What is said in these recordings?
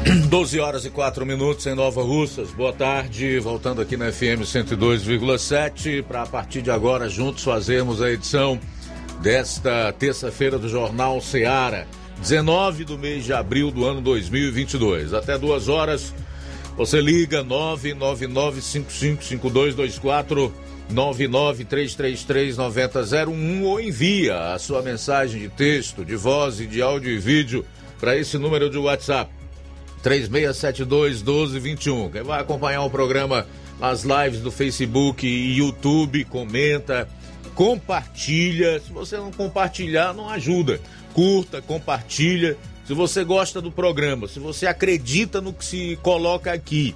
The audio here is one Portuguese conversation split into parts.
12 horas e 4 minutos em Nova Russas. Boa tarde, voltando aqui na FM 102,7 para a partir de agora juntos fazermos a edição desta terça-feira do Jornal Seara, 19 do mês de abril do ano 2022. Até duas horas você liga 999555224 993339001 ou envia a sua mensagem de texto, de voz e de áudio e vídeo para esse número de WhatsApp 3672 1221. Quem vai acompanhar o programa nas lives do Facebook e YouTube, comenta, compartilha. Se você não compartilhar, não ajuda. Curta, compartilha. Se você gosta do programa, se você acredita no que se coloca aqui,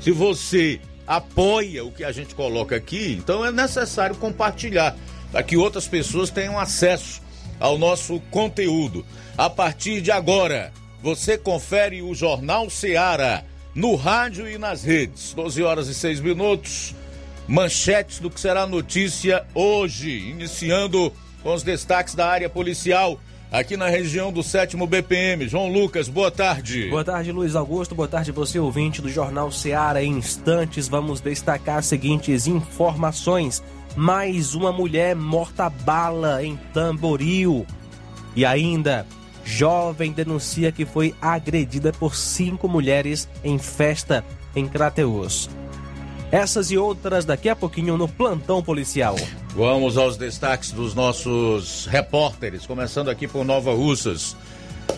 se você apoia o que a gente coloca aqui, então é necessário compartilhar para que outras pessoas tenham acesso ao nosso conteúdo. A partir de agora, você confere o Jornal Seara no rádio e nas redes. 12 horas e 6 minutos. Manchetes do que será notícia hoje, iniciando com os destaques da área policial aqui na região do 7 BPM. João Lucas, boa tarde. Boa tarde, Luiz Augusto. Boa tarde, você ouvinte do Jornal Seara. Em instantes, vamos destacar as seguintes informações. Mais uma mulher morta bala em Tamboril. E ainda, Jovem denuncia que foi agredida por cinco mulheres em festa em Crateus. Essas e outras daqui a pouquinho no plantão policial. Vamos aos destaques dos nossos repórteres, começando aqui por Nova Russas.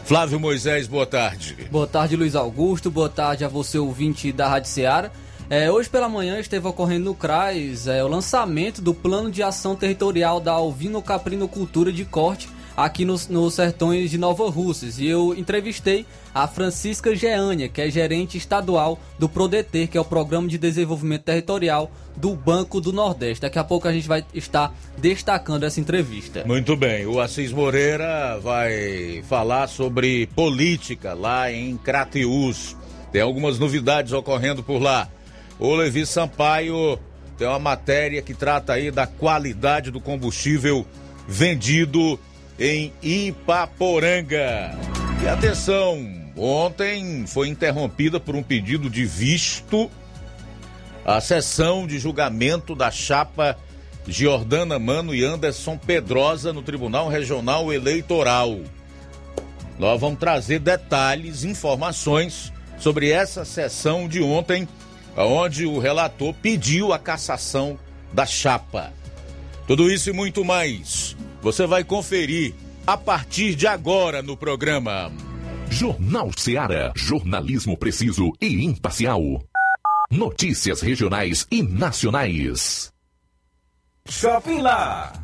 Flávio Moisés, boa tarde. Boa tarde, Luiz Augusto. Boa tarde a você, ouvinte da Rádio Ceará. É, hoje pela manhã esteve ocorrendo no CRAS é, o lançamento do Plano de Ação Territorial da Alvino Caprino Cultura de Corte aqui nos, nos sertões de Nova Russas. E eu entrevistei a Francisca Geânia, que é gerente estadual do PRODETER, que é o Programa de Desenvolvimento Territorial do Banco do Nordeste. Daqui a pouco a gente vai estar destacando essa entrevista. Muito bem, o Assis Moreira vai falar sobre política lá em Crateús. Tem algumas novidades ocorrendo por lá. O Levi Sampaio tem uma matéria que trata aí da qualidade do combustível vendido em Ipaporanga. E atenção, ontem foi interrompida por um pedido de visto a sessão de julgamento da chapa Giordana Mano e Anderson Pedrosa no Tribunal Regional Eleitoral. Nós vamos trazer detalhes, informações sobre essa sessão de ontem, onde o relator pediu a cassação da chapa. Tudo isso e muito mais você vai conferir a partir de agora no programa. Jornal Seara. Jornalismo preciso e imparcial. Notícias regionais e nacionais. Shopping Lá.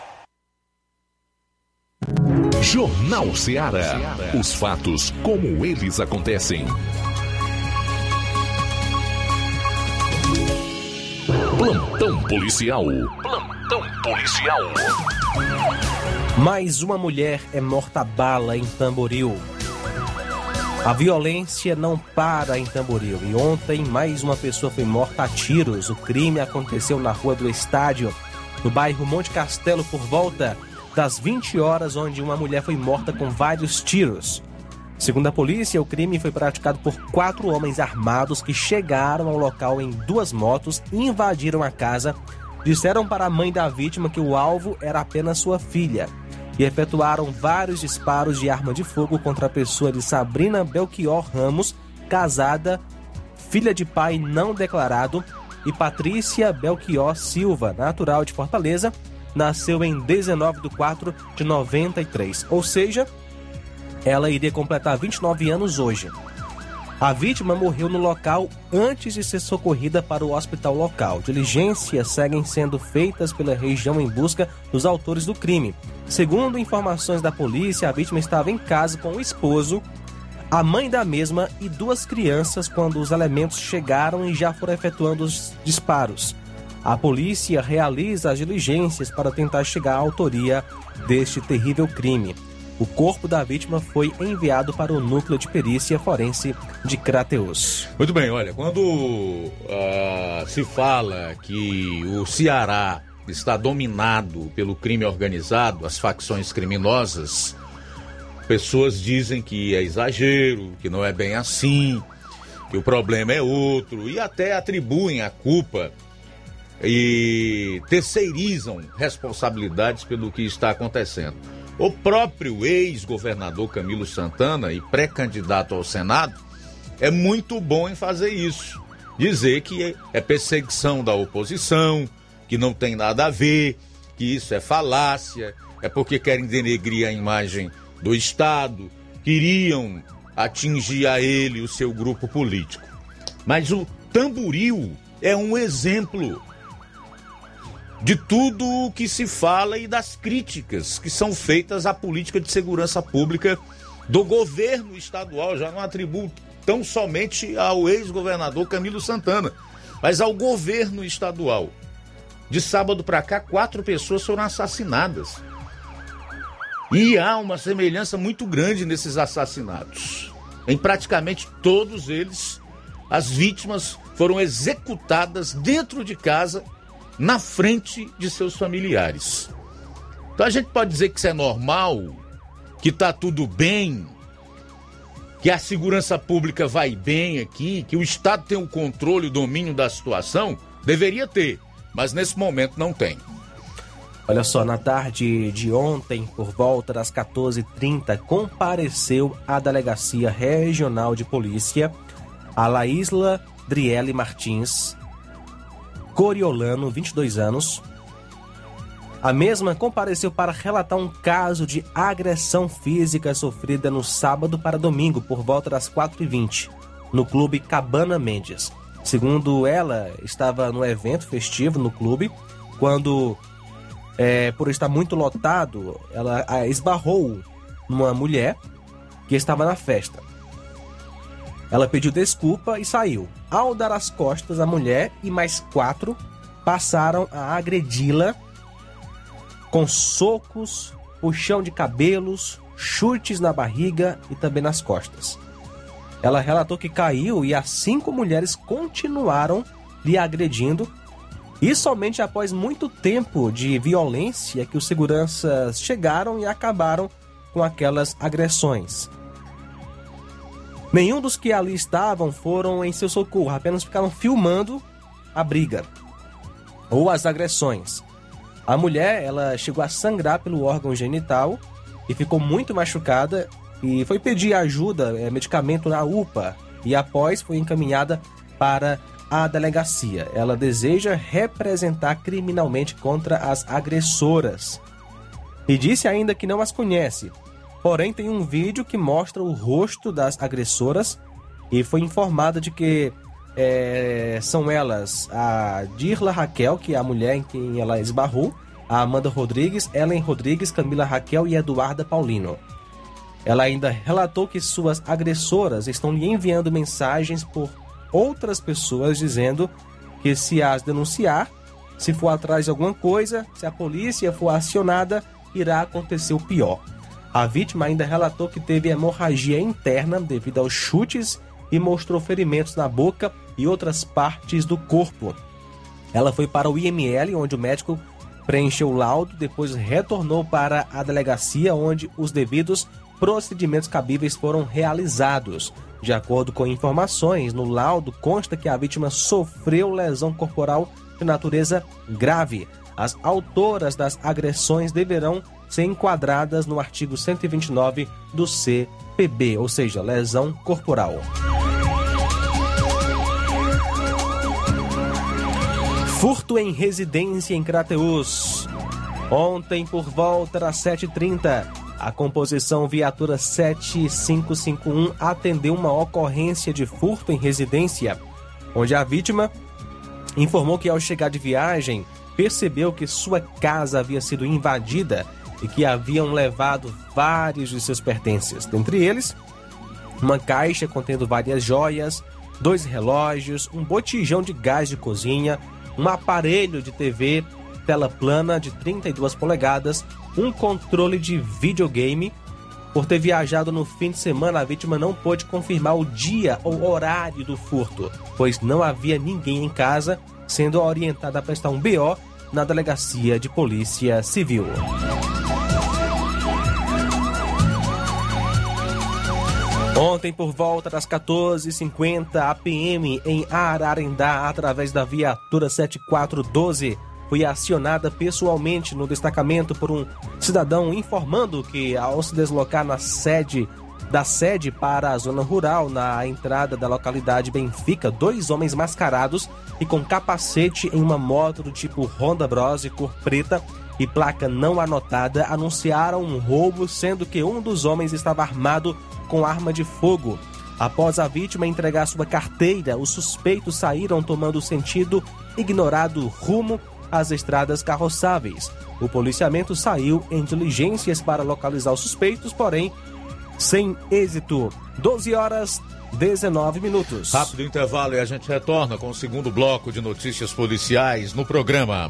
Jornal Ceará. Os fatos como eles acontecem. Plantão policial. Plantão policial. Mais uma mulher é morta a bala em Tamboril. A violência não para em Tamboril e ontem mais uma pessoa foi morta a tiros. O crime aconteceu na rua do estádio, no bairro Monte Castelo, por volta das 20 horas, onde uma mulher foi morta com vários tiros. Segundo a polícia, o crime foi praticado por quatro homens armados que chegaram ao local em duas motos invadiram a casa. Disseram para a mãe da vítima que o alvo era apenas sua filha e efetuaram vários disparos de arma de fogo contra a pessoa de Sabrina Belchior Ramos, casada, filha de pai não declarado, e Patrícia Belchior Silva, natural de Fortaleza, nasceu em 19 de 4 de 93, ou seja, ela iria completar 29 anos hoje. A vítima morreu no local antes de ser socorrida para o hospital local. Diligências seguem sendo feitas pela região em busca dos autores do crime. Segundo informações da polícia, a vítima estava em casa com o esposo, a mãe da mesma e duas crianças quando os elementos chegaram e já foram efetuando os disparos. A polícia realiza as diligências para tentar chegar à autoria deste terrível crime. O corpo da vítima foi enviado para o núcleo de perícia forense de Crateus. Muito bem, olha, quando ah, se fala que o Ceará está dominado pelo crime organizado, as facções criminosas, pessoas dizem que é exagero, que não é bem assim, que o problema é outro e até atribuem a culpa e terceirizam responsabilidades pelo que está acontecendo. O próprio ex-governador Camilo Santana e pré-candidato ao Senado é muito bom em fazer isso. Dizer que é perseguição da oposição, que não tem nada a ver, que isso é falácia, é porque querem denegrir a imagem do Estado, queriam atingir a ele o seu grupo político. Mas o tamboril é um exemplo de tudo o que se fala e das críticas que são feitas à política de segurança pública do governo estadual. Já não atribuo tão somente ao ex-governador Camilo Santana, mas ao governo estadual. De sábado para cá, quatro pessoas foram assassinadas. E há uma semelhança muito grande nesses assassinatos. Em praticamente todos eles, as vítimas foram executadas dentro de casa na frente de seus familiares. Então a gente pode dizer que isso é normal, que está tudo bem, que a segurança pública vai bem aqui, que o Estado tem o controle, o domínio da situação? Deveria ter, mas nesse momento não tem. Olha só, na tarde de ontem, por volta das 14h30, compareceu à Delegacia Regional de Polícia a Laísla Driele Martins, Coriolano, 22 anos. A mesma compareceu para relatar um caso de agressão física sofrida no sábado para domingo, por volta das 4h20, no clube Cabana Mendes. Segundo ela, estava no evento festivo no clube, quando, é, por estar muito lotado, ela esbarrou numa mulher que estava na festa. Ela pediu desculpa e saiu. Ao dar as costas, a mulher e mais quatro passaram a agredi-la com socos, puxão de cabelos, chutes na barriga e também nas costas. Ela relatou que caiu e as cinco mulheres continuaram lhe agredindo. E somente após muito tempo de violência que os seguranças chegaram e acabaram com aquelas agressões. Nenhum dos que ali estavam foram em seu socorro, apenas ficaram filmando a briga ou as agressões. A mulher, ela chegou a sangrar pelo órgão genital e ficou muito machucada e foi pedir ajuda, é, medicamento na UPA e após foi encaminhada para a delegacia. Ela deseja representar criminalmente contra as agressoras. E disse ainda que não as conhece, Porém, tem um vídeo que mostra o rosto das agressoras e foi informada de que é, são elas a Dirla Raquel, que é a mulher em quem ela esbarrou, a Amanda Rodrigues, Ellen Rodrigues, Camila Raquel e Eduarda Paulino. Ela ainda relatou que suas agressoras estão lhe enviando mensagens por outras pessoas dizendo que se as denunciar, se for atrás de alguma coisa, se a polícia for acionada, irá acontecer o pior. A vítima ainda relatou que teve hemorragia interna devido aos chutes e mostrou ferimentos na boca e outras partes do corpo. Ela foi para o IML, onde o médico preencheu o laudo, depois retornou para a delegacia, onde os devidos procedimentos cabíveis foram realizados. De acordo com informações, no laudo consta que a vítima sofreu lesão corporal de natureza grave. As autoras das agressões deverão ser enquadradas no artigo 129 do CPB, ou seja, lesão corporal. Furto em residência em Crateus. Ontem, por volta das 7h30, a composição viatura 7551 atendeu uma ocorrência de furto em residência, onde a vítima informou que ao chegar de viagem percebeu que sua casa havia sido invadida e que haviam levado vários de seus pertences, dentre eles uma caixa contendo várias joias, dois relógios, um botijão de gás de cozinha, um aparelho de TV tela plana de 32 polegadas, um controle de videogame. Por ter viajado no fim de semana, a vítima não pôde confirmar o dia ou horário do furto, pois não havia ninguém em casa, sendo orientada a prestar um BO na Delegacia de Polícia Civil. Ontem, por volta das 14h50, a PM em Ararendá, através da viatura 7412, foi acionada pessoalmente no destacamento por um cidadão informando que, ao se deslocar na sede da sede para a zona rural, na entrada da localidade Benfica, dois homens mascarados e com capacete em uma moto do tipo Honda Bros cor preta e placa não anotada anunciaram um roubo, sendo que um dos homens estava armado com arma de fogo. Após a vítima entregar sua carteira, os suspeitos saíram tomando sentido ignorado rumo às estradas carroçáveis. O policiamento saiu em diligências para localizar os suspeitos, porém sem êxito. 12 horas 19 minutos. Rápido intervalo e a gente retorna com o segundo bloco de notícias policiais no programa.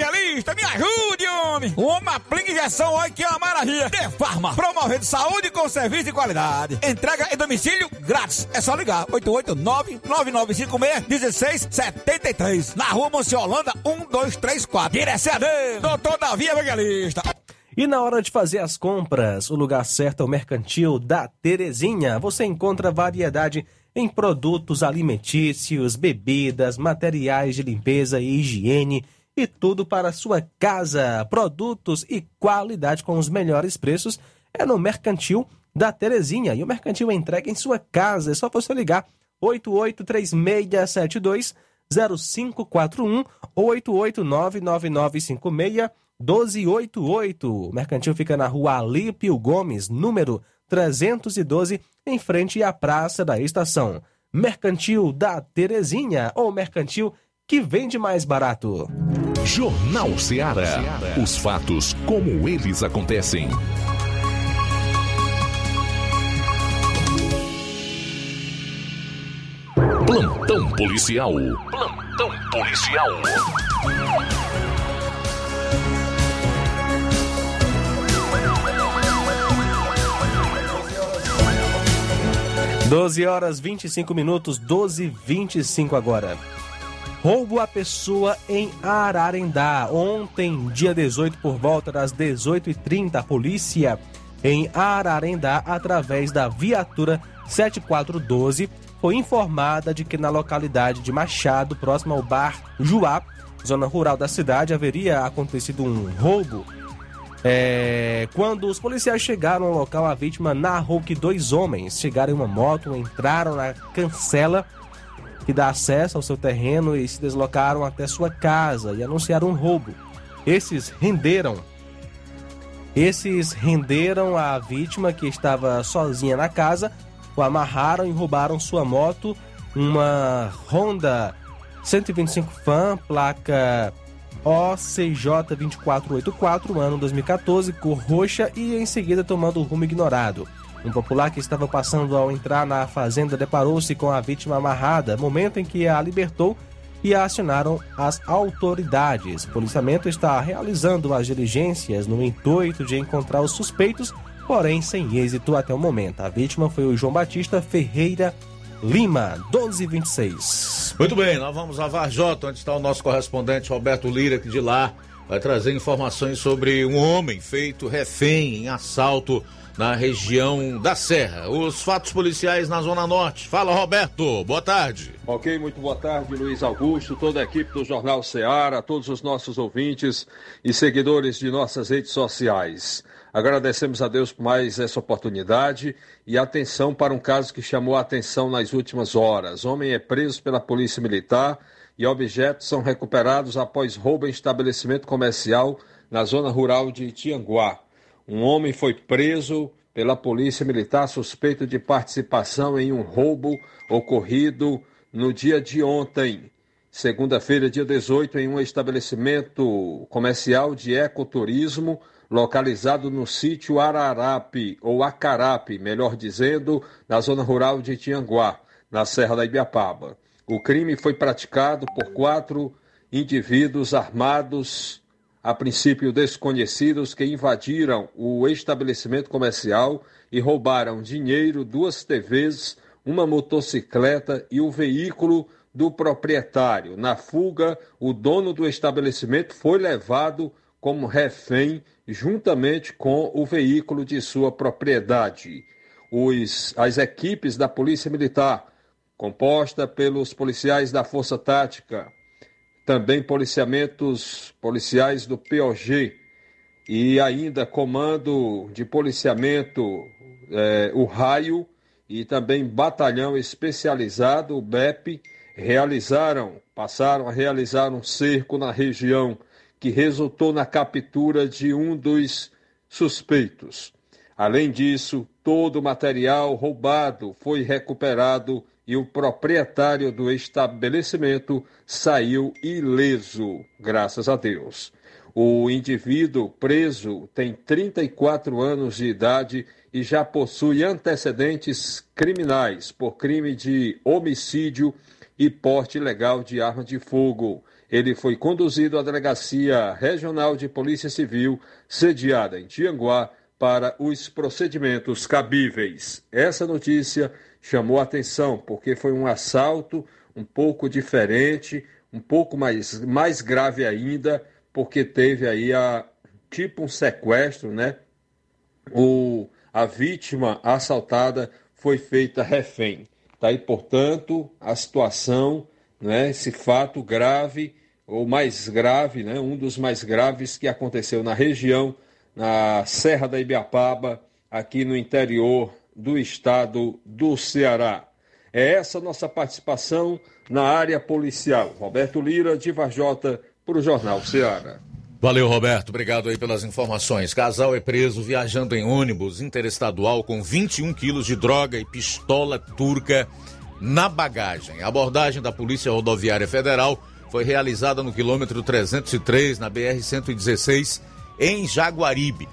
Evangelista, me ajude, homem. Uma aplica injeção, olha que é uma maravilha. De Farma, promovendo saúde com serviço de qualidade. Entrega em domicílio grátis. É só ligar, 889-9956-1673. Na rua Monsiolanda, 1234. Direção a Deus, doutor Davi Evangelista. E na hora de fazer as compras, o lugar certo é o Mercantil da Terezinha. Você encontra variedade em produtos alimentícios, bebidas, materiais de limpeza e higiene e tudo para sua casa. Produtos e qualidade com os melhores preços é no Mercantil da Terezinha. E o Mercantil entrega em sua casa. É só você ligar 883672 0541 ou 8899956 1288. O Mercantil fica na rua Alípio Gomes, número 312, em frente à Praça da Estação. Mercantil da Terezinha, ou mercantil que vende mais barato. Jornal Ceará. Os fatos como eles acontecem. Plantão policial. Plantão policial. 12 horas 25 minutos, 12 e 25 agora. Roubo a pessoa em Ararendá. Ontem, dia 18, por volta das 18h30, a polícia em Ararendá, através da viatura 7412, foi informada de que na localidade de Machado, próximo ao bar Juá, zona rural da cidade, haveria acontecido um roubo é, quando os policiais chegaram ao local, a vítima narrou que dois homens chegaram em uma moto, entraram na cancela que dá acesso ao seu terreno e se deslocaram até sua casa e anunciaram um roubo. Esses renderam. Esses renderam a vítima que estava sozinha na casa, o amarraram e roubaram sua moto, uma Honda 125 Fan, placa OCJ 2484, ano 2014, cor roxa e em seguida tomando rumo ignorado. Um popular que estava passando ao entrar na fazenda deparou-se com a vítima amarrada, momento em que a libertou e a acionaram as autoridades. O policiamento está realizando as diligências no intuito de encontrar os suspeitos, porém sem êxito até o momento. A vítima foi o João Batista Ferreira Lima, 1226. Muito bem, nós vamos a Varjota, onde está o nosso correspondente Roberto Lira, que de lá vai trazer informações sobre um homem feito refém em assalto na região da Serra. Os fatos policiais na Zona Norte. Fala, Roberto. Boa tarde. Ok, muito boa tarde, Luiz Augusto, toda a equipe do Jornal Ceará, todos os nossos ouvintes e seguidores de nossas redes sociais. Agradecemos a Deus por mais essa oportunidade e atenção para um caso que chamou a atenção nas últimas horas. Homem é preso pela Polícia Militar e objetos são recuperados após roubo em estabelecimento comercial na zona rural de Tianguá. Um homem foi preso pela Polícia Militar suspeito de participação em um roubo ocorrido no dia de ontem, segunda-feira, dia 18, em um estabelecimento comercial de ecoturismo localizado no sítio Ararape, ou Acarape, melhor dizendo, na zona rural de Tianguá, na Serra da Ibiapaba. O crime foi praticado por quatro indivíduos armados, a princípio desconhecidos, que invadiram o estabelecimento comercial e roubaram dinheiro, duas TVs, uma motocicleta e o veículo do proprietário. Na fuga, o dono do estabelecimento foi levado como refém juntamente com o veículo de sua propriedade. Os, as equipes da Polícia Militar, composta pelos policiais da Força Tática, também policiamentos policiais do POG e ainda comando de policiamento é, o Raio e também batalhão especializado, o BEP, realizaram, passaram a realizar um cerco na região que resultou na captura de um dos suspeitos. Além disso, todo o material roubado foi recuperado e o proprietário do estabelecimento saiu ileso, graças a Deus. O indivíduo preso tem 34 anos de idade e já possui antecedentes criminais por crime de homicídio e porte ilegal de arma de fogo. Ele foi conduzido à Delegacia Regional de Polícia Civil, sediada em Tianguá, para os procedimentos cabíveis. Essa notícia chamou atenção porque foi um assalto um pouco diferente, um pouco mais, mais grave ainda, porque teve aí a tipo um sequestro, né? O, a vítima assaltada foi feita refém. Tá aí, portanto, a situação, né, esse fato grave, ou mais grave, né, um dos mais graves que aconteceu na região, na Serra da Ibiapaba, aqui no interior do estado do Ceará. É essa nossa participação na área policial. Roberto Lira, de Varjota, para o Jornal Ceará. Valeu, Roberto. Obrigado aí pelas informações. Casal é preso viajando em ônibus interestadual com 21 quilos de droga e pistola turca na bagagem. A abordagem da Polícia Rodoviária Federal foi realizada no quilômetro 303, na BR-116, em Jaguaribe.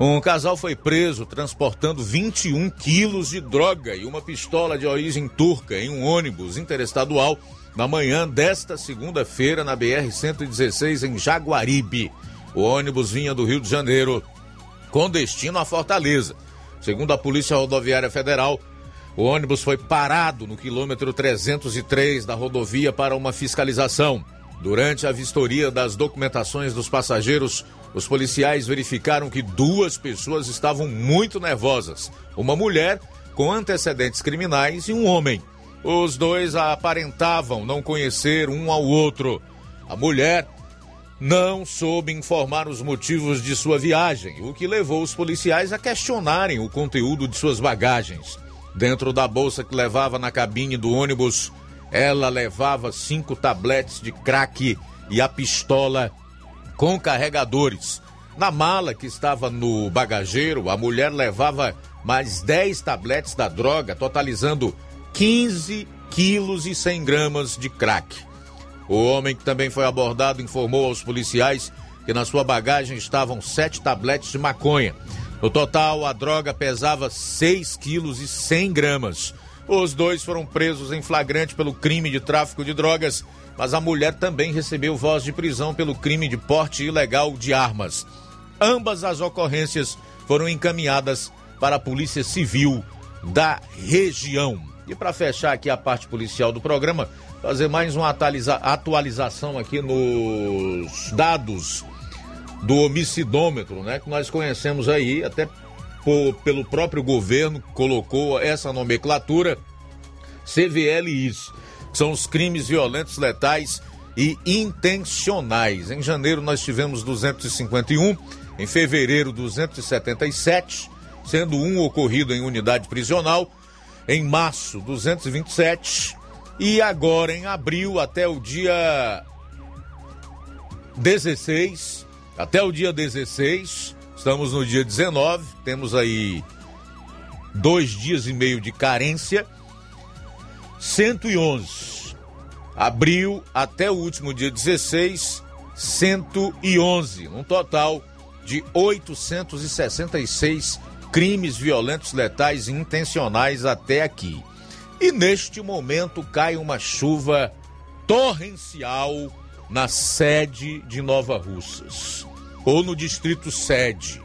Um casal foi preso transportando 21 quilos de droga e uma pistola de origem turca em um ônibus interestadual na manhã desta segunda-feira na BR-116 em Jaguaribe. O ônibus vinha do Rio de Janeiro com destino à Fortaleza. Segundo a Polícia Rodoviária Federal, o ônibus foi parado no quilômetro 303 da rodovia para uma fiscalização. Durante a vistoria das documentações dos passageiros, os policiais verificaram que duas pessoas estavam muito nervosas: uma mulher com antecedentes criminais e um homem. Os dois aparentavam não conhecer um ao outro. A mulher não soube informar os motivos de sua viagem, o que levou os policiais a questionarem o conteúdo de suas bagagens. Dentro da bolsa que levava na cabine do ônibus, ela levava cinco tabletes de crack e a pistola com carregadores. Na mala que estava no bagageiro, a mulher levava mais 10 tabletes da droga, totalizando 15 quilos e 100 gramas de crack. O homem que também foi abordado informou aos policiais que na sua bagagem estavam sete tabletes de maconha. No total, a droga pesava 6 quilos e 100 gramas. Os dois foram presos em flagrante pelo crime de tráfico de drogas mas a mulher também recebeu voz de prisão pelo crime de porte ilegal de armas. Ambas as ocorrências foram encaminhadas para a Polícia Civil da região. E para fechar aqui a parte policial do programa, fazer mais uma atualização aqui nos dados do homicidômetro, né? Que nós conhecemos aí, até por, pelo próprio governo colocou essa nomenclatura CVLIs são os crimes violentos, letais e intencionais. Em janeiro nós tivemos 251, em fevereiro 277, sendo um ocorrido em unidade prisional, em março 227 e agora em abril até o dia 16, até o dia 16, estamos no dia 19, temos aí dois dias e meio de carência 111. Abril até o último dia 16, 111. Um total de 866 crimes violentos, letais intencionais até aqui. E neste momento cai uma chuva torrencial na sede de Nova Russas, ou no distrito sede,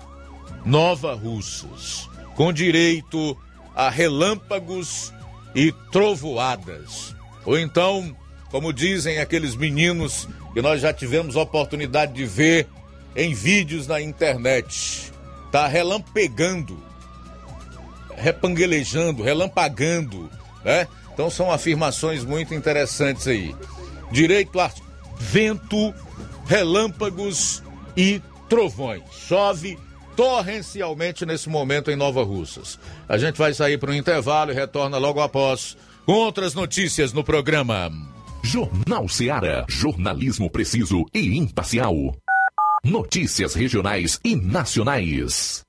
Nova Russas, com direito a relâmpagos e trovoadas. Ou então, como dizem aqueles meninos que nós já tivemos oportunidade de ver em vídeos na internet, tá relampegando, repanguelejando, relampagando, né? Então são afirmações muito interessantes aí. Direito a vento, relâmpagos e trovões. Chove torrencialmente nesse momento em Nova Russas. A gente vai sair para um intervalo e retorna logo após com outras notícias no programa. Jornal Seara. Jornalismo preciso e imparcial. Notícias regionais e nacionais.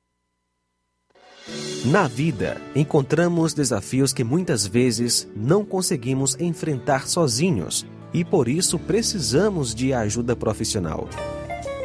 Na vida, encontramos desafios que muitas vezes não conseguimos enfrentar sozinhos e por isso precisamos de ajuda profissional.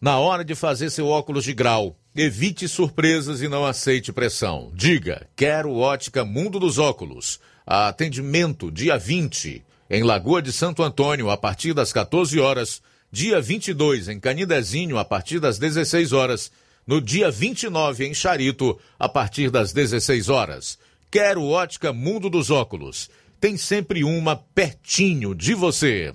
na hora de fazer seu óculos de grau, evite surpresas e não aceite pressão. Diga, quero ótica Mundo dos Óculos. Atendimento dia 20 em Lagoa de Santo Antônio a partir das 14 horas, dia 22 em Canidezinho a partir das 16 horas, no dia 29 em Charito a partir das 16 horas. Quero ótica Mundo dos Óculos. Tem sempre uma pertinho de você.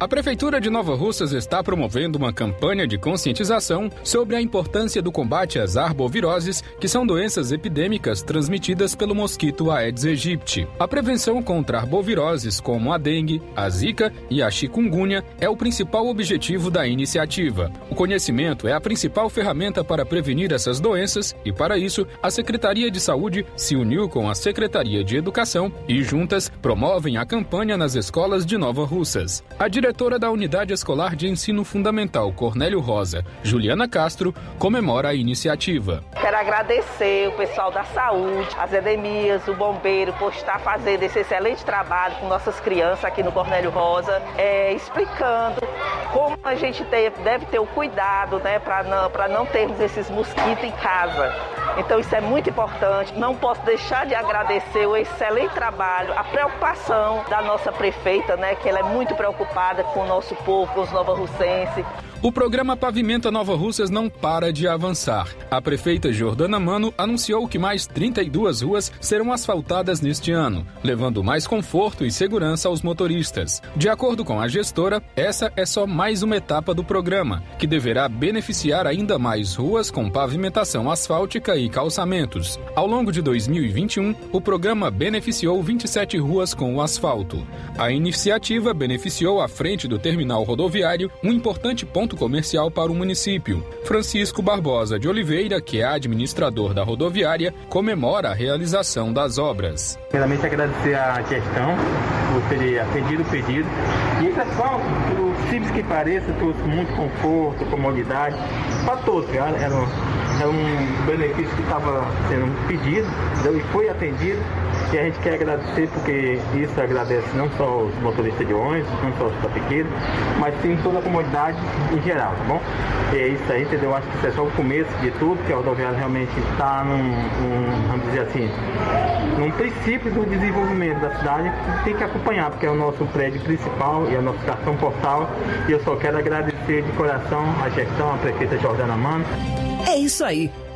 A Prefeitura de Nova Russas está promovendo uma campanha de conscientização sobre a importância do combate às arboviroses, que são doenças epidêmicas transmitidas pelo mosquito Aedes aegypti. A prevenção contra arboviroses, como a dengue, a zika e a chikungunya, é o principal objetivo da iniciativa. O conhecimento é a principal ferramenta para prevenir essas doenças e, para isso, a Secretaria de Saúde se uniu com a Secretaria de Educação e, juntas, promovem a campanha nas escolas de Nova Russas. A diretora da Unidade Escolar de Ensino Fundamental Cornélio Rosa, Juliana Castro, comemora a iniciativa. Quero agradecer o pessoal da saúde, as edemias, o bombeiro, por estar fazendo esse excelente trabalho com nossas crianças aqui no Cornélio Rosa, é, explicando como a gente deve ter o cuidado né, para não, não termos esses mosquitos em casa. Então isso é muito importante. Não posso deixar de agradecer o excelente trabalho, a preocupação da nossa prefeita, né, que ela é muito preocupada com o nosso povo, com os nova-russenses. O programa Pavimenta Nova Russas não para de avançar. A prefeita Jordana Mano anunciou que mais 32 ruas serão asfaltadas neste ano, levando mais conforto e segurança aos motoristas. De acordo com a gestora, essa é só mais uma etapa do programa, que deverá beneficiar ainda mais ruas com pavimentação asfáltica e calçamentos. Ao longo de 2021, o programa beneficiou 27 ruas com o asfalto. A iniciativa beneficiou a frente do terminal rodoviário, um importante ponto comercial para o município. Francisco Barbosa de Oliveira, que é administrador da rodoviária, comemora a realização das obras. Primeiramente agradecer à gestão por ter atendido o pedido. E pessoal, por simples que pareça, trouxe muito conforto, comodidade para todos. Era era um benefício que estava sendo pedido e foi atendido. E a gente quer agradecer porque isso agradece não só os motoristas de ônibus, não só os tapiqueiros, mas sim toda a comunidade em geral, tá bom? E é isso aí, entendeu? Acho que isso é só o começo de tudo, que a rodoviária realmente está num, num, vamos dizer assim, num princípio do desenvolvimento da cidade tem que acompanhar, porque é o nosso prédio principal e é o nosso cartão portal. E eu só quero agradecer de coração a gestão, a prefeita Jordana Mano. É isso aí.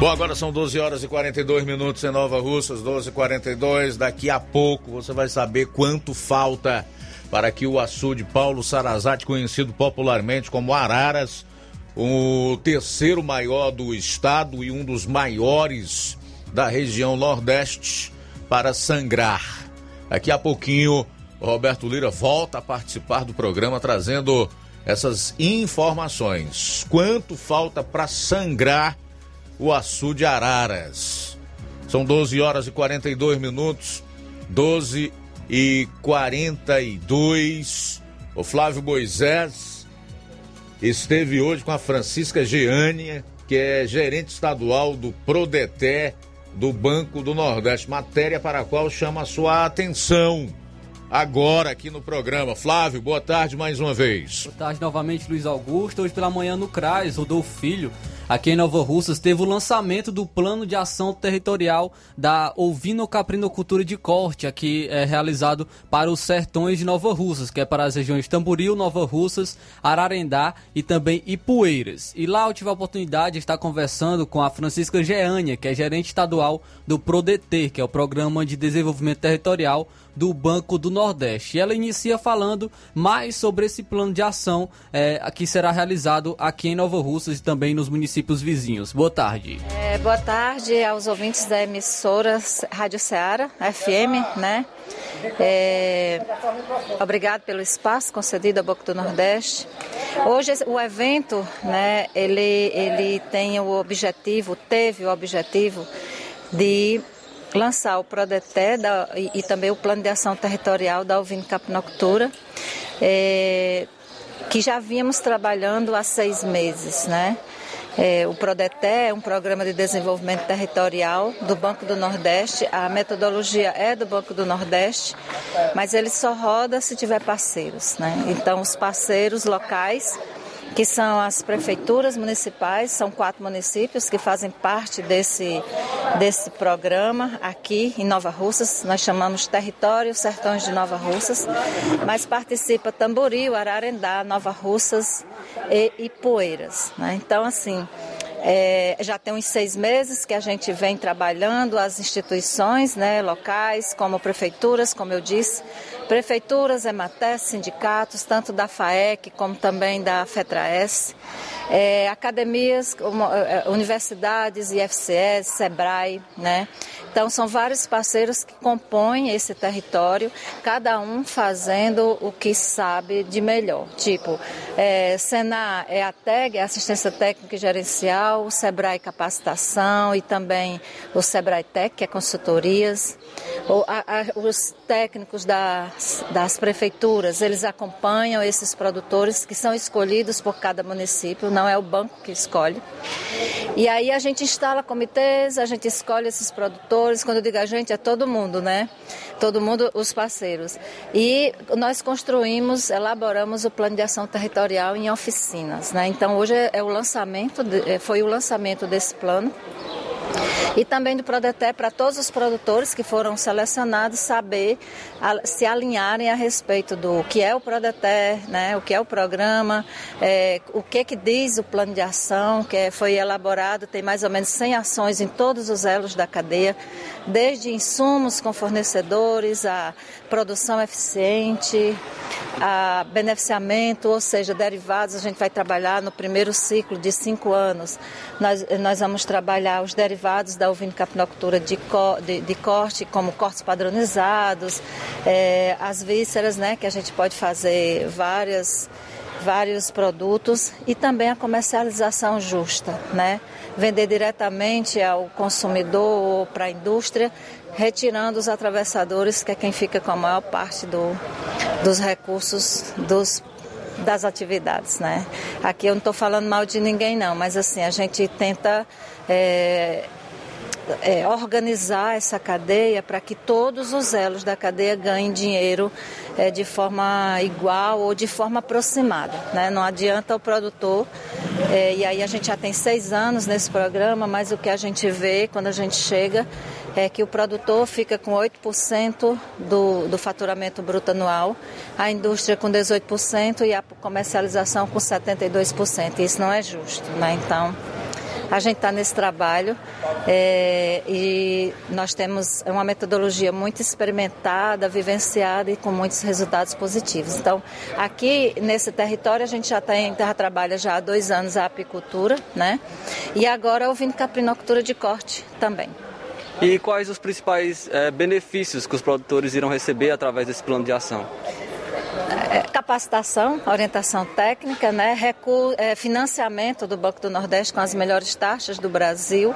Bom, agora são 12 horas e 42 minutos em Nova Russas, 12 e 42 Daqui a pouco você vai saber quanto falta para que o açude Paulo Sarazate, conhecido popularmente como Araras, o terceiro maior do estado e um dos maiores da região Nordeste, para sangrar. Daqui a pouquinho, o Roberto Lira volta a participar do programa trazendo essas informações. Quanto falta para sangrar? O açude Araras. São 12 horas e 42 minutos, 12 e 42. O Flávio Moisés esteve hoje com a Francisca Geânia, que é gerente estadual do Prodeté do Banco do Nordeste, matéria para a qual chama a sua atenção agora aqui no programa. Flávio, boa tarde mais uma vez. Boa tarde novamente, Luiz Augusto. Hoje pela manhã no CRAS, Rodolfo Filho Aqui em Nova Russas teve o lançamento do Plano de Ação Territorial da Ovino-Caprinocultura de Corte, aqui é realizado para os sertões de Nova Russas, que é para as regiões Tamboril, Nova Russas, Ararendá e também Ipueiras. E lá eu tive a oportunidade de estar conversando com a Francisca Geânia, que é gerente estadual do PRODETER, que é o Programa de Desenvolvimento Territorial do Banco do Nordeste. E ela inicia falando mais sobre esse plano de ação é, que será realizado aqui em Nova Russas e também nos municípios vizinhos. Boa tarde. É, boa tarde aos ouvintes da emissora Rádio Ceará, FM, né? É, obrigado pelo espaço concedido ao Banco do Nordeste. Hoje o evento, né, ele, ele tem o objetivo, teve o objetivo de lançar o Prodeté da, e, e, também o Plano de Ação Territorial da Ovino-Capinoctura, é, que já vínhamos trabalhando há seis meses, né? É, o Prodeté é um programa de desenvolvimento territorial do Banco do Nordeste. A metodologia é do Banco do Nordeste, mas ele só roda se tiver parceiros. Né? Então, os parceiros locais que são as prefeituras municipais, são quatro municípios que fazem parte desse, desse programa aqui em Nova Russas. Nós chamamos Território Sertões de Nova Russas, mas participa Tamboril, Ararendá, Nova Russas e Ipueiras. Né? Então, assim, é, já tem uns seis meses que a gente vem trabalhando as instituições né, locais, como prefeituras, como eu disse, prefeituras, EMATES, sindicatos, tanto da FAEC como também da FETRAES, é, academias, é, universidades, IFCS, SEBRAE, né? Então, são vários parceiros que compõem esse território, cada um fazendo o que sabe de melhor. Tipo, é, Senar é a TEG, é Assistência Técnica e Gerencial, o SEBRAE Capacitação e também o SEBRAE Tech, que é consultorias. Os técnicos das, das prefeituras, eles acompanham esses produtores que são escolhidos por cada município, não é o banco que escolhe. E aí a gente instala comitês, a gente escolhe esses produtores, quando eu digo a gente, é todo mundo, né? Todo mundo, os parceiros. E nós construímos, elaboramos o plano de ação territorial em oficinas, né? Então hoje é o lançamento, de, foi o lançamento desse plano e também do Prodeté para todos os produtores que foram selecionados saber a, se alinharem a respeito do que é o Prodeté, né, o que é o programa, é, o que que diz o plano de ação que é, foi elaborado, tem mais ou menos 100 ações em todos os elos da cadeia, desde insumos com fornecedores, a produção eficiente, a beneficiamento, ou seja, derivados, a gente vai trabalhar no primeiro ciclo de cinco anos. Nós, nós vamos trabalhar os derivados da ovinocaprinocultura de, co, de, de, corte, como cortes padronizados, é, as vísceras, né, que a gente pode fazer várias vários produtos e também a comercialização justa, né? Vender diretamente ao consumidor ou para a indústria retirando os atravessadores, que é quem fica com a maior parte do, dos recursos dos das atividades, né? Aqui eu não estou falando mal de ninguém não, mas assim a gente tenta é, é, organizar essa cadeia para que todos os elos da cadeia ganhem dinheiro é, de forma igual ou de forma aproximada. Né? Não adianta o produtor, é, e aí a gente já tem seis anos nesse programa, mas o que a gente vê quando a gente chega é que o produtor fica com 8% do, do faturamento bruto anual, a indústria com 18% e a comercialização com 72%. Isso não é justo, né? Então, a gente está nesse trabalho é, e nós temos uma metodologia muito experimentada, vivenciada e com muitos resultados positivos. Então, aqui nesse território a gente já tem, já trabalha já há dois anos a apicultura, né? E agora o caprinocultura de corte também. E quais os principais é, benefícios que os produtores irão receber através desse plano de ação? É, capacitação, orientação técnica, né? Recu é, financiamento do Banco do Nordeste com as melhores taxas do Brasil.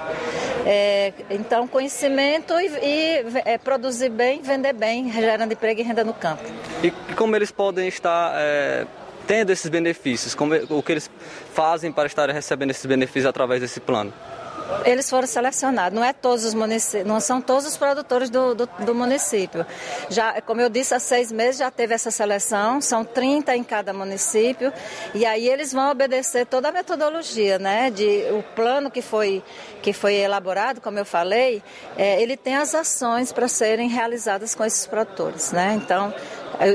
É, então, conhecimento e, e é, produzir bem, vender bem, gerando emprego e renda no campo. E, como eles podem estar é, tendo esses benefícios? Como, o que eles fazem para estarem recebendo esses benefícios através desse plano? Eles foram selecionados. Não é todos os municípios, não são todos os produtores do, do, do, município. Já, como eu disse, há seis meses já teve essa seleção, são 30 em cada município, e aí eles vão obedecer toda a metodologia, né? De, o plano que foi, que foi elaborado, como eu falei, é, ele tem as ações para serem realizadas com esses produtores, né? Então,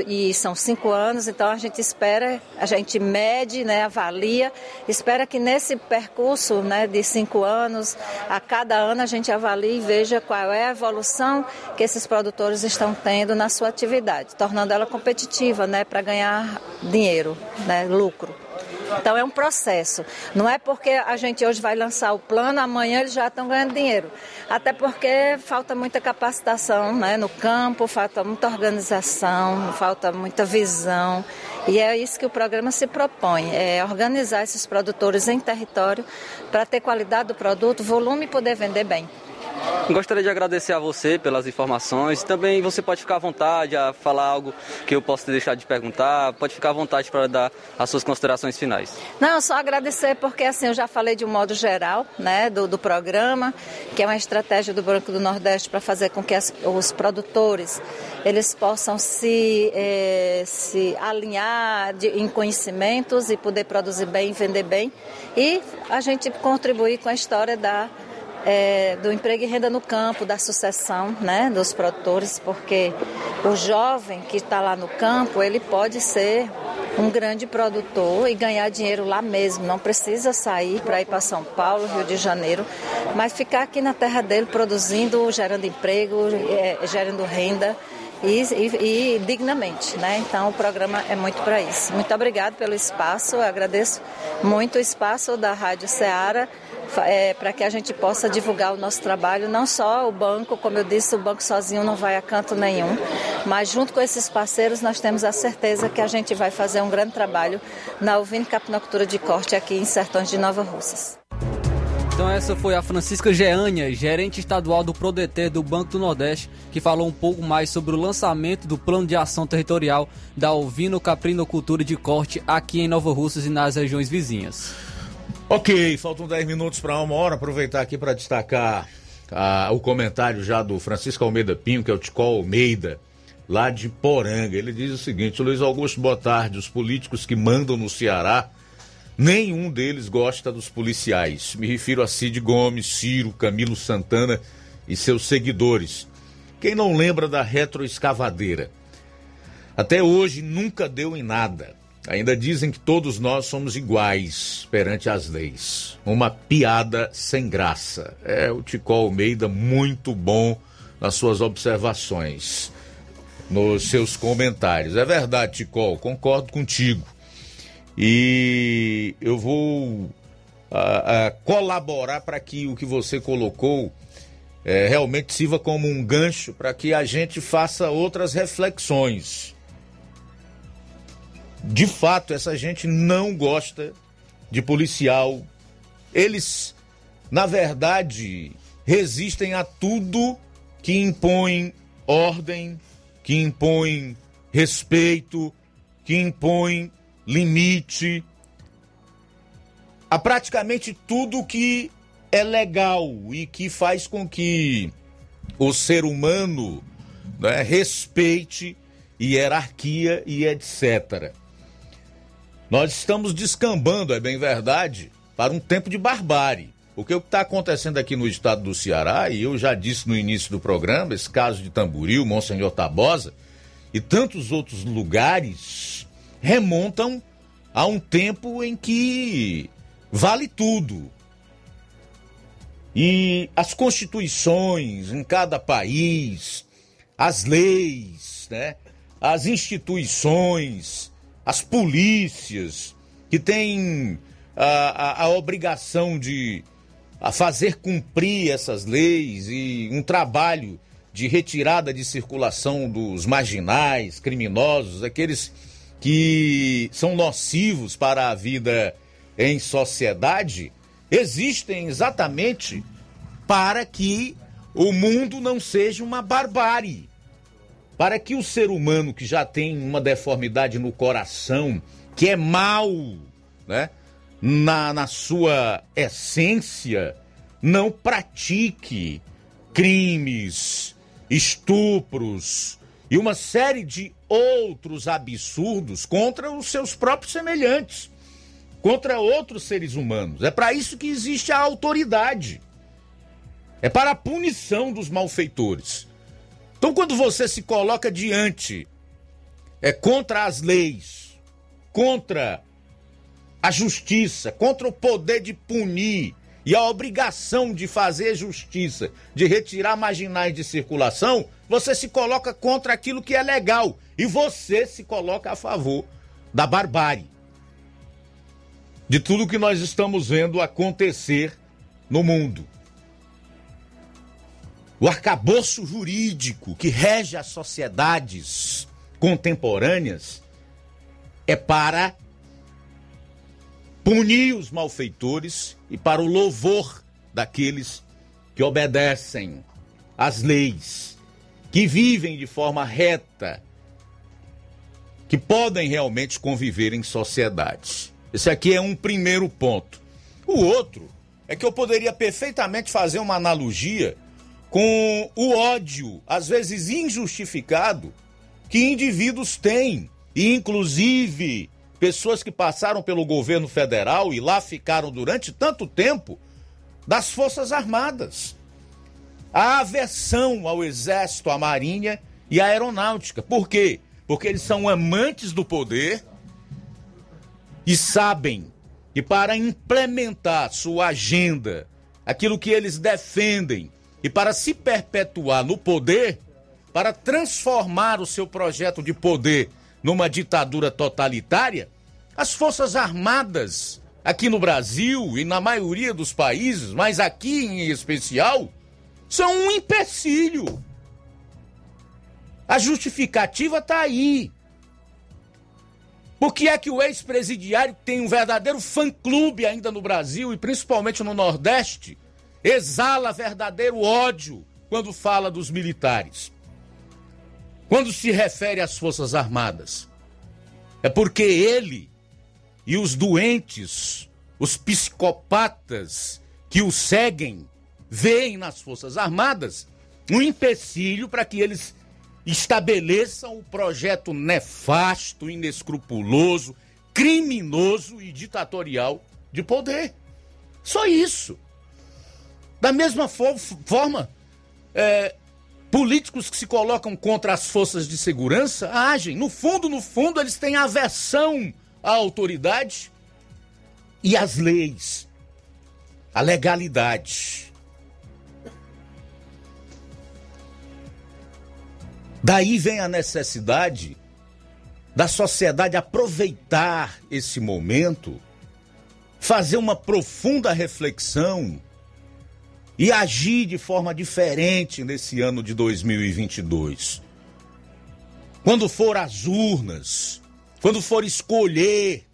e são cinco anos, então a gente espera, a gente mede, né, avalia, espera que nesse percurso né, de cinco anos, a cada ano a gente avalie e veja qual é a evolução que esses produtores estão tendo na sua atividade, tornando ela competitiva né, para ganhar dinheiro, né, lucro. Então é um processo. Não é porque a gente hoje vai lançar o plano, amanhã eles já estão ganhando dinheiro. Até porque falta muita capacitação né, no campo, falta muita organização, falta muita visão. E é isso que o programa se propõe, é organizar esses produtores em território para ter qualidade do produto, volume e poder vender bem. Gostaria de agradecer a você pelas informações. Também você pode ficar à vontade a falar algo que eu posso deixar de perguntar. Pode ficar à vontade para dar as suas considerações finais. Não, só agradecer porque assim eu já falei de um modo geral, né, do, do programa, que é uma estratégia do Banco do Nordeste para fazer com que as, os produtores eles possam se, eh, se alinhar de, em conhecimentos e poder produzir bem, vender bem e a gente contribuir com a história da é, do emprego e renda no campo, da sucessão né, dos produtores, porque o jovem que está lá no campo, ele pode ser um grande produtor e ganhar dinheiro lá mesmo, não precisa sair para ir para São Paulo, Rio de Janeiro, mas ficar aqui na terra dele produzindo, gerando emprego, é, gerando renda. E, e, e, dignamente, né? Então o programa é muito para isso. Muito obrigado pelo espaço, eu agradeço muito o espaço da Rádio Ceará é, para que a gente possa divulgar o nosso trabalho, não só o banco, como eu disse, o banco sozinho não vai a canto nenhum, mas junto com esses parceiros nós temos a certeza que a gente vai fazer um grande trabalho na Alvino Capinocultura de Corte aqui em Sertões de Nova Russas. Então essa foi a Francisca Geânia, gerente estadual do Prodeter do Banco do Nordeste, que falou um pouco mais sobre o lançamento do Plano de Ação Territorial da Ovino Caprinocultura de Corte aqui em Nova Russas e nas regiões vizinhas. Ok, faltam 10 minutos para uma hora. Aproveitar aqui para destacar ah, o comentário já do Francisco Almeida Pinho, que é o Ticol Almeida, lá de Poranga. Ele diz o seguinte: Luiz Augusto, boa tarde. Os políticos que mandam no Ceará Nenhum deles gosta dos policiais. Me refiro a Cid Gomes, Ciro, Camilo Santana e seus seguidores. Quem não lembra da retroescavadeira? Até hoje nunca deu em nada. Ainda dizem que todos nós somos iguais perante as leis. Uma piada sem graça. É o Tico Almeida muito bom nas suas observações, nos seus comentários. É verdade, Tico, concordo contigo. E eu vou a, a colaborar para que o que você colocou é, realmente sirva como um gancho para que a gente faça outras reflexões. De fato, essa gente não gosta de policial. Eles, na verdade, resistem a tudo que impõe ordem, que impõe respeito, que impõe limite, a praticamente tudo que é legal e que faz com que o ser humano né, respeite hierarquia e etc. Nós estamos descambando, é bem verdade, para um tempo de barbárie. Porque o que está acontecendo aqui no estado do Ceará, e eu já disse no início do programa, esse caso de Tamboril, Monsenhor Tabosa e tantos outros lugares remontam a um tempo em que vale tudo. E as constituições em cada país, as leis, né, as instituições, as polícias, que têm a, a, a obrigação de a fazer cumprir essas leis e um trabalho de retirada de circulação dos marginais, criminosos, aqueles que são nocivos para a vida em sociedade, existem exatamente para que o mundo não seja uma barbárie. Para que o ser humano que já tem uma deformidade no coração, que é mal, né, na, na sua essência, não pratique crimes, estupros e uma série de outros absurdos contra os seus próprios semelhantes, contra outros seres humanos. É para isso que existe a autoridade. É para a punição dos malfeitores. Então, quando você se coloca diante, é contra as leis, contra a justiça, contra o poder de punir e a obrigação de fazer justiça, de retirar marginais de circulação, você se coloca contra aquilo que é legal e você se coloca a favor da barbárie. De tudo que nós estamos vendo acontecer no mundo. O arcabouço jurídico que rege as sociedades contemporâneas é para punir os malfeitores e para o louvor daqueles que obedecem às leis, que vivem de forma reta, que podem realmente conviver em sociedade. Esse aqui é um primeiro ponto. O outro é que eu poderia perfeitamente fazer uma analogia com o ódio, às vezes injustificado, que indivíduos têm, e inclusive pessoas que passaram pelo governo federal e lá ficaram durante tanto tempo, das Forças Armadas. A aversão ao Exército, à Marinha e à Aeronáutica. Por quê? Porque eles são amantes do poder e sabem que para implementar sua agenda, aquilo que eles defendem, e para se perpetuar no poder, para transformar o seu projeto de poder numa ditadura totalitária, as Forças Armadas, aqui no Brasil e na maioria dos países, mas aqui em especial, são um empecilho. A justificativa está aí. Por que é que o ex-presidiário tem um verdadeiro fã-clube ainda no Brasil e principalmente no Nordeste? Exala verdadeiro ódio quando fala dos militares. Quando se refere às Forças Armadas. É porque ele e os doentes, os psicopatas que o seguem, veem nas Forças Armadas um empecilho para que eles estabeleçam o projeto nefasto, inescrupuloso, criminoso e ditatorial de poder. Só isso. Da mesma fo forma, é, políticos que se colocam contra as forças de segurança agem. No fundo, no fundo, eles têm aversão à autoridade e às leis, à legalidade. Daí vem a necessidade da sociedade aproveitar esse momento, fazer uma profunda reflexão e agir de forma diferente nesse ano de 2022. Quando for às urnas, quando for escolher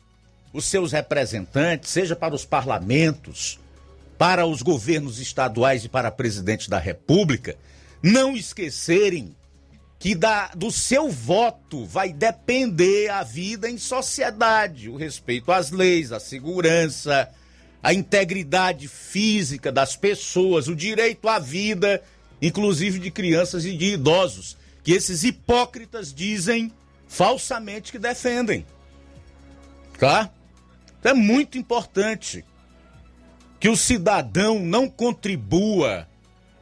os seus representantes, seja para os parlamentos, para os governos estaduais e para presidente da República, não esquecerem que da, do seu voto vai depender a vida em sociedade, o respeito às leis, a segurança, a integridade física das pessoas, o direito à vida, inclusive de crianças e de idosos, que esses hipócritas dizem falsamente que defendem. Tá? Então é muito importante que o cidadão não contribua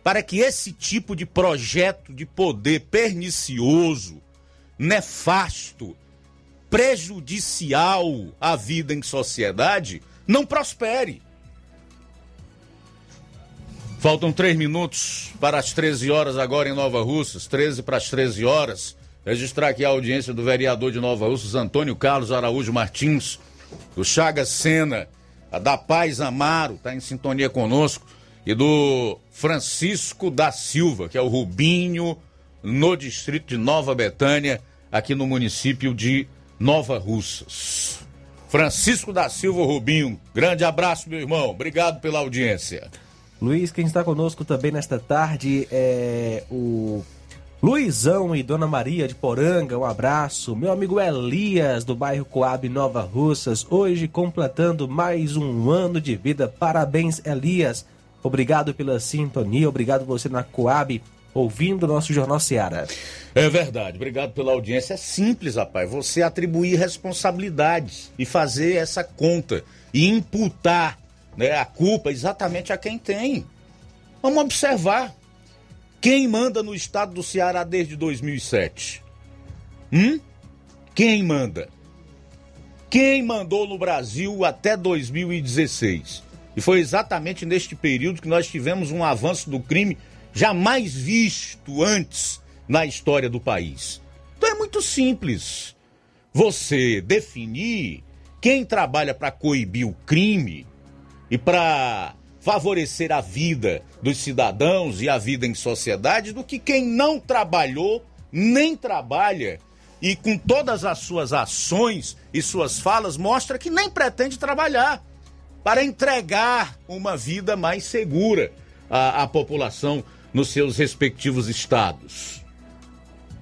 para que esse tipo de projeto de poder pernicioso, nefasto, prejudicial à vida em sociedade não prospere. Faltam três minutos para as 13 horas agora em Nova Russas, 13 para as 13 horas. Registrar aqui a audiência do vereador de Nova Russas, Antônio Carlos Araújo Martins, do Chagas Sena, a da Paz Amaro, está em sintonia conosco, e do Francisco da Silva, que é o Rubinho, no distrito de Nova Betânia, aqui no município de Nova Russas. Francisco da Silva Rubinho. Grande abraço, meu irmão. Obrigado pela audiência. Luiz, quem está conosco também nesta tarde é o Luizão e Dona Maria de Poranga, um abraço. Meu amigo Elias, do bairro Coab Nova Russas, hoje completando mais um ano de vida. Parabéns, Elias. Obrigado pela sintonia, obrigado você na Coab ouvindo nosso Jornal Seara. É verdade, obrigado pela audiência. É simples, rapaz, você atribuir responsabilidades e fazer essa conta e imputar né, a culpa exatamente a quem tem. Vamos observar. Quem manda no estado do Ceará desde 2007? Hum? Quem manda? Quem mandou no Brasil até 2016? E foi exatamente neste período que nós tivemos um avanço do crime jamais visto antes na história do país. Então é muito simples você definir quem trabalha para coibir o crime e para favorecer a vida dos cidadãos e a vida em sociedade do que quem não trabalhou nem trabalha e com todas as suas ações e suas falas mostra que nem pretende trabalhar para entregar uma vida mais segura a, a população nos seus respectivos estados.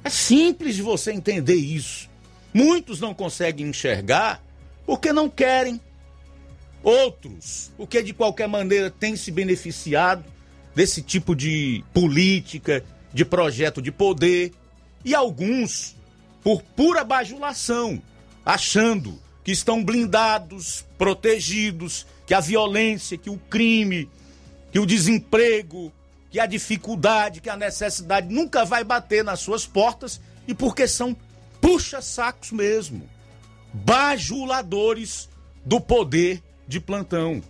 É simples de você entender isso. Muitos não conseguem enxergar porque não querem. Outros, porque de qualquer maneira têm se beneficiado desse tipo de política, de projeto de poder. E alguns, por pura bajulação, achando que estão blindados, protegidos, que a violência, que o crime, que o desemprego, que a dificuldade, que a necessidade nunca vai bater nas suas portas e porque são puxa-sacos mesmo, bajuladores do poder de plantão.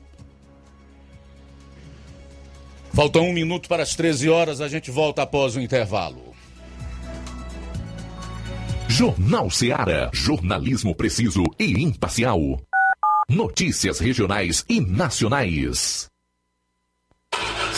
Falta um minuto para as 13 horas, a gente volta após o intervalo. Jornal Seara. Jornalismo preciso e imparcial. Notícias regionais e nacionais.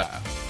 Yeah.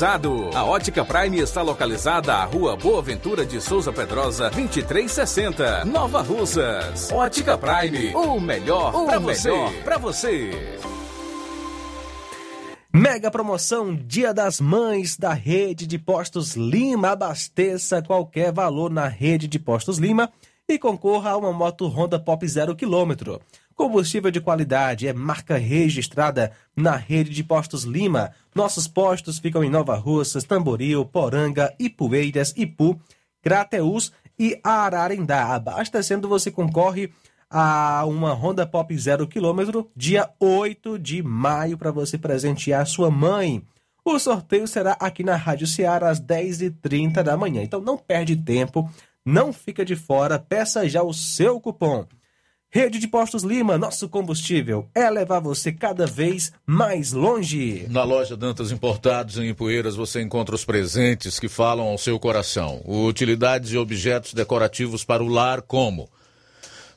A Ótica Prime está localizada à Rua Boa Ventura de Souza Pedrosa, 2360, Nova Russas. Ótica Prime, o melhor para você. Pra você. Mega promoção Dia das Mães da Rede de Postos Lima. Abasteça qualquer valor na Rede de Postos Lima e concorra a uma moto Honda Pop 0 km. Combustível de qualidade é marca registrada na rede de postos Lima. Nossos postos ficam em Nova Russas, Tamboril, Poranga, Ipueiras, Ipu, Crateús e Ararendá. Abastecendo, você concorre a uma Honda Pop 0 km dia 8 de maio para você presentear sua mãe. O sorteio será aqui na Rádio Ceará às 10h30 da manhã. Então não perde tempo, não fica de fora, peça já o seu cupom. Rede de Postos Lima, nosso combustível é levar você cada vez mais longe. Na loja Dantas Importados em Ipueiras você encontra os presentes que falam ao seu coração. Utilidades e objetos decorativos para o lar como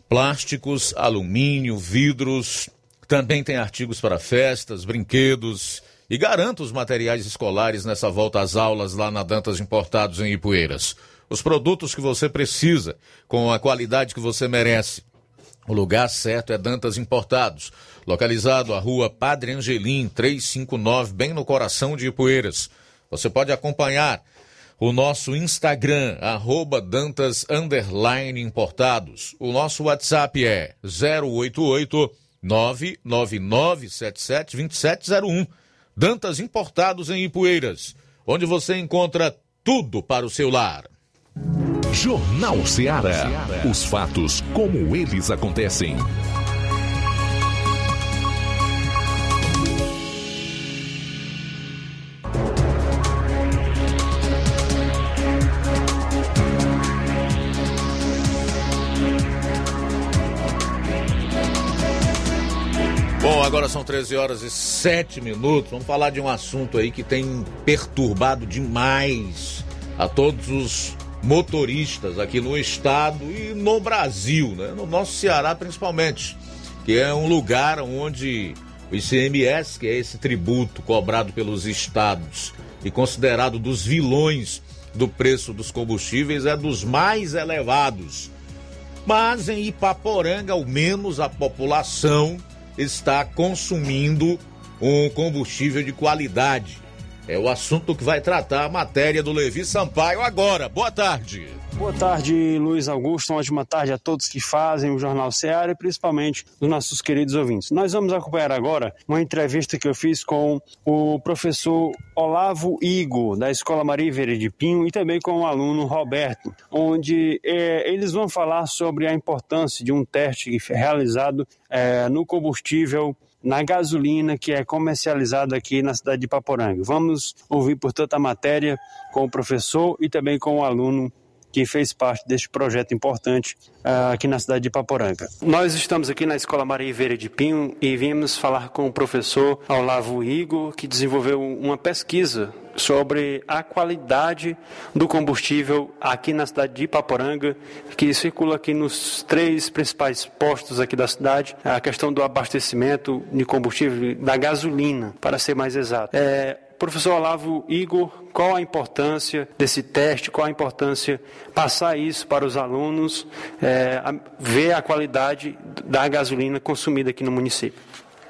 plásticos, alumínio, vidros. Também tem artigos para festas, brinquedos e garanta os materiais escolares nessa volta às aulas lá na Dantas Importados em Ipueiras. Os produtos que você precisa, com a qualidade que você merece. O lugar certo é Dantas Importados, localizado à rua Padre Angelim, 359, bem no coração de Ipueiras. Você pode acompanhar o nosso Instagram, arroba Dantas Importados. O nosso WhatsApp é 088 999772701. Dantas Importados em Ipueiras, onde você encontra tudo para o seu lar. Jornal Ceará. Os fatos como eles acontecem. Bom, agora são 13 horas e 7 minutos. Vamos falar de um assunto aí que tem perturbado demais a todos os motoristas aqui no estado e no Brasil, né? no nosso Ceará principalmente, que é um lugar onde o ICMS, que é esse tributo cobrado pelos estados e considerado dos vilões do preço dos combustíveis, é dos mais elevados. Mas em Ipaporanga, ao menos a população está consumindo um combustível de qualidade é o assunto que vai tratar a matéria do Levi Sampaio agora. Boa tarde. Boa tarde, Luiz Augusto. Uma ótima tarde a todos que fazem o Jornal Seara e principalmente os nossos queridos ouvintes. Nós vamos acompanhar agora uma entrevista que eu fiz com o professor Olavo Igo, da Escola Maria Vieira de Pinho, e também com o aluno Roberto, onde é, eles vão falar sobre a importância de um teste realizado é, no combustível na gasolina que é comercializada aqui na cidade de Paporanga. Vamos ouvir, portanto, a matéria com o professor e também com o aluno que fez parte deste projeto importante uh, aqui na cidade de Paporanga. Nós estamos aqui na Escola Maria Veira de Pinho e viemos falar com o professor Olavo Igor, que desenvolveu uma pesquisa sobre a qualidade do combustível aqui na cidade de Ipaporanga, que circula aqui nos três principais postos aqui da cidade, a questão do abastecimento de combustível, da gasolina, para ser mais exato. É, Professor Olavo Igor, qual a importância desse teste, qual a importância passar isso para os alunos, é, ver a qualidade da gasolina consumida aqui no município?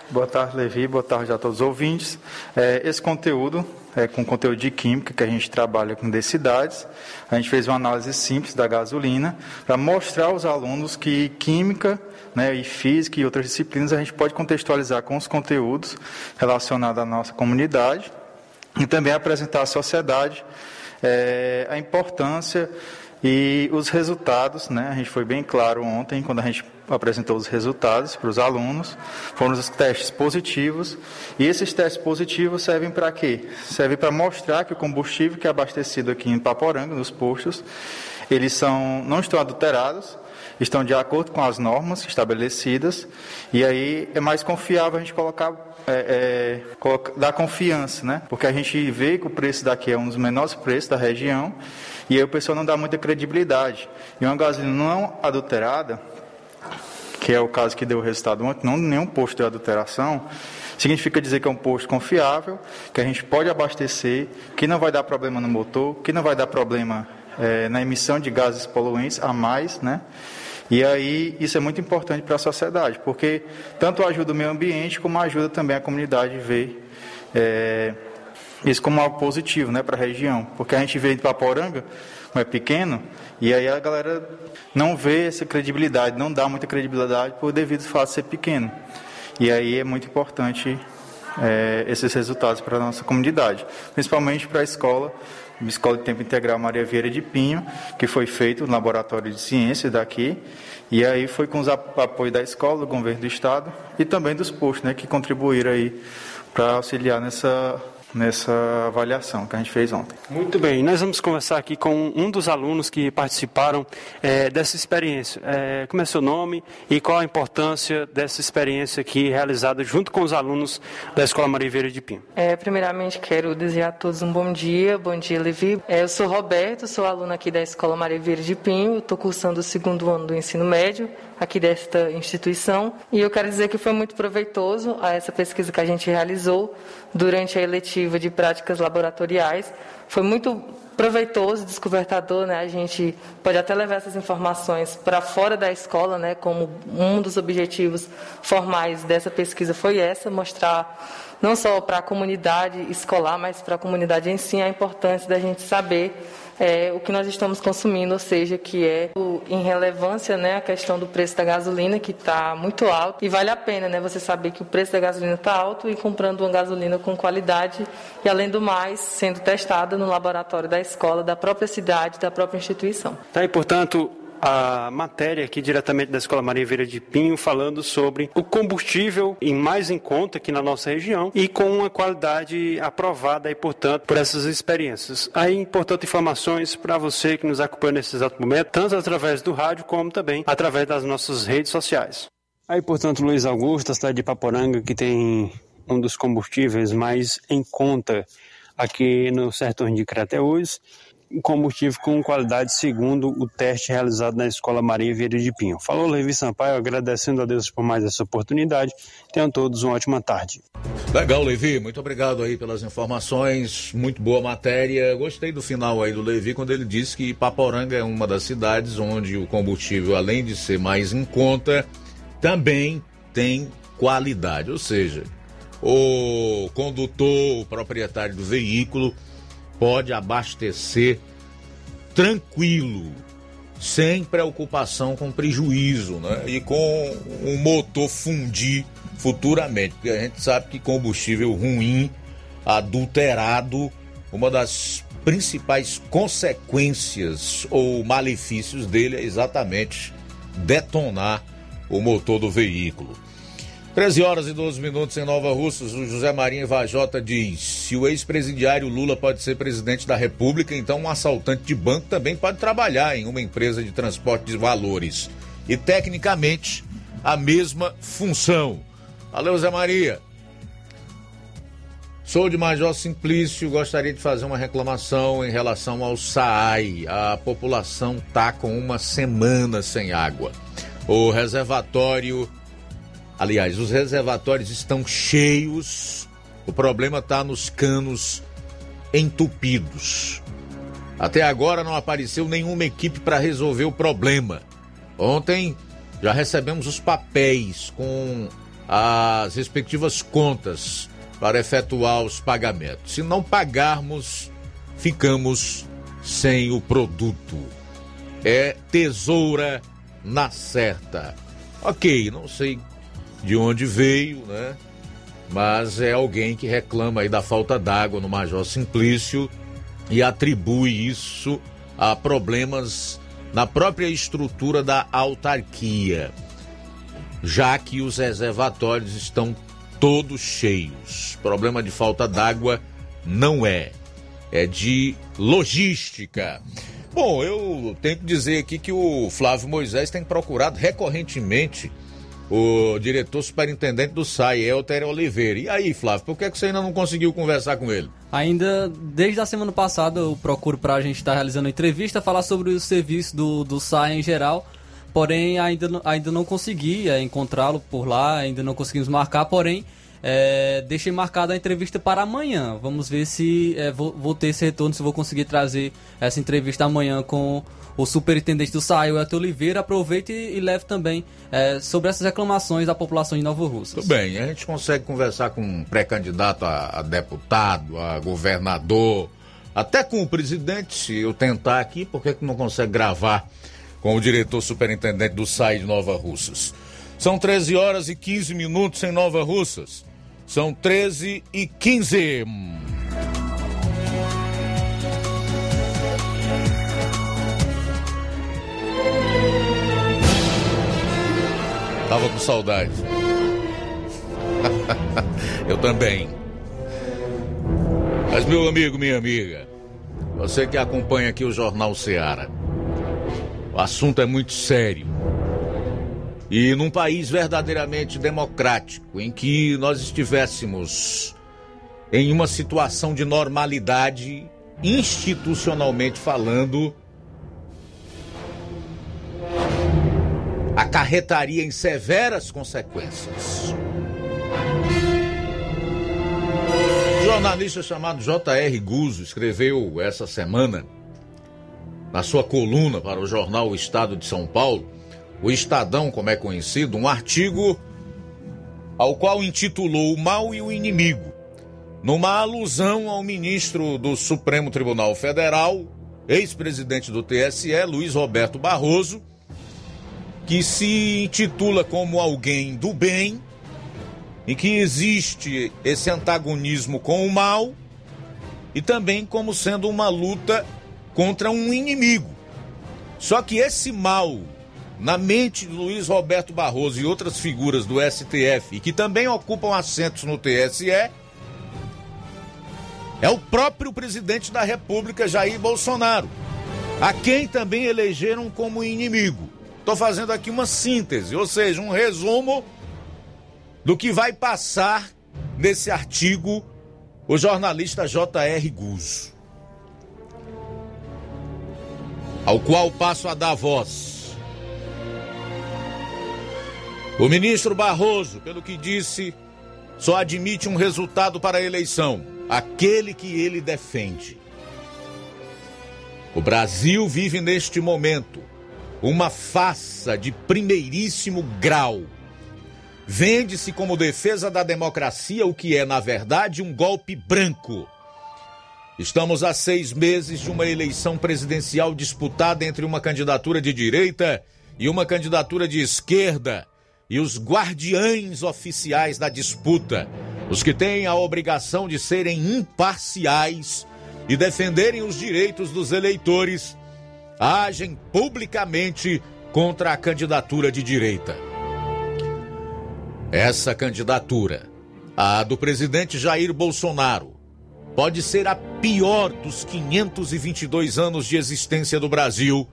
Boa tarde, Levi. Boa tarde a todos os ouvintes. É, esse conteúdo é com conteúdo de química que a gente trabalha com densidades. A gente fez uma análise simples da gasolina para mostrar aos alunos que química né, e física e outras disciplinas a gente pode contextualizar com os conteúdos relacionados à nossa comunidade e também apresentar à sociedade é, a importância e os resultados, né? A gente foi bem claro ontem quando a gente apresentou os resultados para os alunos, foram os testes positivos. E esses testes positivos servem para quê? Servem para mostrar que o combustível que é abastecido aqui em Paporanga, nos postos, eles são não estão adulterados, estão de acordo com as normas estabelecidas, e aí é mais confiável a gente colocar é, é, dar confiança, né? Porque a gente vê que o preço daqui é um dos menores preços da região e aí o pessoal não dá muita credibilidade. E uma gasolina não adulterada, que é o caso que deu o resultado ontem, não nenhum posto de adulteração, significa dizer que é um posto confiável, que a gente pode abastecer, que não vai dar problema no motor, que não vai dar problema é, na emissão de gases poluentes a mais, né? E aí isso é muito importante para a sociedade, porque tanto ajuda o meio ambiente como ajuda também a comunidade a ver é, isso como algo positivo né, para a região. Porque a gente vê de Paporanga, como é pequeno, e aí a galera não vê essa credibilidade, não dá muita credibilidade por devido ao fato de ser pequeno. E aí é muito importante é, esses resultados para a nossa comunidade, principalmente para a escola, a Escola de Tempo Integral Maria Vieira de Pinho, que foi feito no Laboratório de Ciências daqui, e aí foi com os apoio da escola, do governo do estado e também dos postos, né, que contribuíram aí para auxiliar nessa nessa avaliação que a gente fez ontem. Muito bem, nós vamos conversar aqui com um dos alunos que participaram é, dessa experiência. É, como é seu nome e qual a importância dessa experiência aqui realizada junto com os alunos da Escola Maria Vieira de Pinho? É, primeiramente, quero desejar a todos um bom dia. Bom dia, Levi. É, eu sou Roberto, sou aluno aqui da Escola Maria Vieira de Pinho, estou cursando o segundo ano do ensino médio aqui desta instituição. E eu quero dizer que foi muito proveitoso a essa pesquisa que a gente realizou durante a eletiva de práticas laboratoriais. Foi muito proveitoso, descobertador, né? A gente pode até levar essas informações para fora da escola, né? Como um dos objetivos formais dessa pesquisa foi essa, mostrar não só para a comunidade escolar, mas para a comunidade em si a importância da gente saber é, o que nós estamos consumindo, ou seja, que é o, em relevância né, a questão do preço da gasolina, que está muito alto, e vale a pena né, você saber que o preço da gasolina está alto e comprando uma gasolina com qualidade e, além do mais, sendo testada no laboratório da escola, da própria cidade, da própria instituição. Tá, e, portanto, a matéria aqui diretamente da Escola Maria Vieira de Pinho falando sobre o combustível em mais em conta aqui na nossa região e com uma qualidade aprovada e, portanto, por essas experiências. Aí, portanto, informações para você que nos acompanha nesse exato momento, tanto através do rádio como também através das nossas redes sociais. Aí, portanto, Luiz Augusto, a cidade de Paporanga, que tem um dos combustíveis mais em conta aqui no sertão de Crateús combustível com qualidade segundo o teste realizado na Escola Maria Vieira de Pinho. Falou Levi Sampaio, agradecendo a Deus por mais essa oportunidade. Tenham todos uma ótima tarde. Legal, Levi, muito obrigado aí pelas informações, muito boa matéria. Gostei do final aí do Levi quando ele disse que Paporanga é uma das cidades onde o combustível, além de ser mais em conta, também tem qualidade, ou seja, o condutor, o proprietário do veículo pode abastecer tranquilo, sem preocupação com prejuízo, né? E com o motor fundir futuramente, porque a gente sabe que combustível ruim, adulterado, uma das principais consequências ou malefícios dele é exatamente detonar o motor do veículo. 13 horas e 12 minutos em Nova Russas, o José Marinho Vajota diz: se o ex-presidiário Lula pode ser presidente da República, então um assaltante de banco também pode trabalhar em uma empresa de transporte de valores. E tecnicamente a mesma função. Valeu, Zé Maria. Sou de Major Simplício, gostaria de fazer uma reclamação em relação ao SAAI. A população tá com uma semana sem água. O reservatório Aliás, os reservatórios estão cheios, o problema está nos canos entupidos. Até agora não apareceu nenhuma equipe para resolver o problema. Ontem já recebemos os papéis com as respectivas contas para efetuar os pagamentos. Se não pagarmos, ficamos sem o produto. É tesoura na certa. Ok, não sei de onde veio, né? Mas é alguém que reclama aí da falta d'água no Major Simplício e atribui isso a problemas na própria estrutura da autarquia, já que os reservatórios estão todos cheios. Problema de falta d'água não é, é de logística. Bom, eu tenho que dizer aqui que o Flávio Moisés tem procurado recorrentemente o diretor superintendente do SAI, Elter Oliveira. E aí, Flávio, por que, que você ainda não conseguiu conversar com ele? Ainda desde a semana passada eu procuro para a gente estar tá realizando entrevista, falar sobre o serviço do, do SAI em geral, porém ainda, ainda não consegui é, encontrá-lo por lá, ainda não conseguimos marcar, porém é, deixei marcada a entrevista para amanhã. Vamos ver se é, vou, vou, ter esse retorno, se vou conseguir trazer essa entrevista amanhã com o superintendente do SAI, o Eto Oliveira. Aproveite e, e leve também é, sobre essas reclamações da população de Nova Rússia. Tudo bem, a gente consegue conversar com um pré-candidato a, a deputado, a governador, até com o presidente, se eu tentar aqui, por que, que não consegue gravar com o diretor superintendente do SAI de Nova Russas? São 13 horas e 15 minutos em Nova Russas. São 13 e 15. Tava com saudade. Eu também. Mas, meu amigo, minha amiga, você que acompanha aqui o Jornal Seara, o assunto é muito sério. E num país verdadeiramente democrático, em que nós estivéssemos em uma situação de normalidade, institucionalmente falando, acarretaria em severas consequências. Um jornalista chamado J.R. Guzzo escreveu essa semana, na sua coluna para o jornal O Estado de São Paulo, o Estadão, como é conhecido, um artigo ao qual intitulou O Mal e o Inimigo, numa alusão ao ministro do Supremo Tribunal Federal, ex-presidente do TSE, Luiz Roberto Barroso, que se intitula como alguém do bem, em que existe esse antagonismo com o mal e também como sendo uma luta contra um inimigo. Só que esse mal na mente de Luiz Roberto Barroso e outras figuras do STF, que também ocupam assentos no TSE, é o próprio presidente da República, Jair Bolsonaro, a quem também elegeram como inimigo. Estou fazendo aqui uma síntese, ou seja, um resumo do que vai passar nesse artigo o jornalista J.R. Guzzo, ao qual passo a dar voz. O ministro Barroso, pelo que disse, só admite um resultado para a eleição, aquele que ele defende. O Brasil vive neste momento uma farsa de primeiríssimo grau. Vende-se como defesa da democracia o que é, na verdade, um golpe branco. Estamos a seis meses de uma eleição presidencial disputada entre uma candidatura de direita e uma candidatura de esquerda e os guardiães oficiais da disputa, os que têm a obrigação de serem imparciais e defenderem os direitos dos eleitores, agem publicamente contra a candidatura de direita. Essa candidatura, a do presidente Jair Bolsonaro, pode ser a pior dos 522 anos de existência do Brasil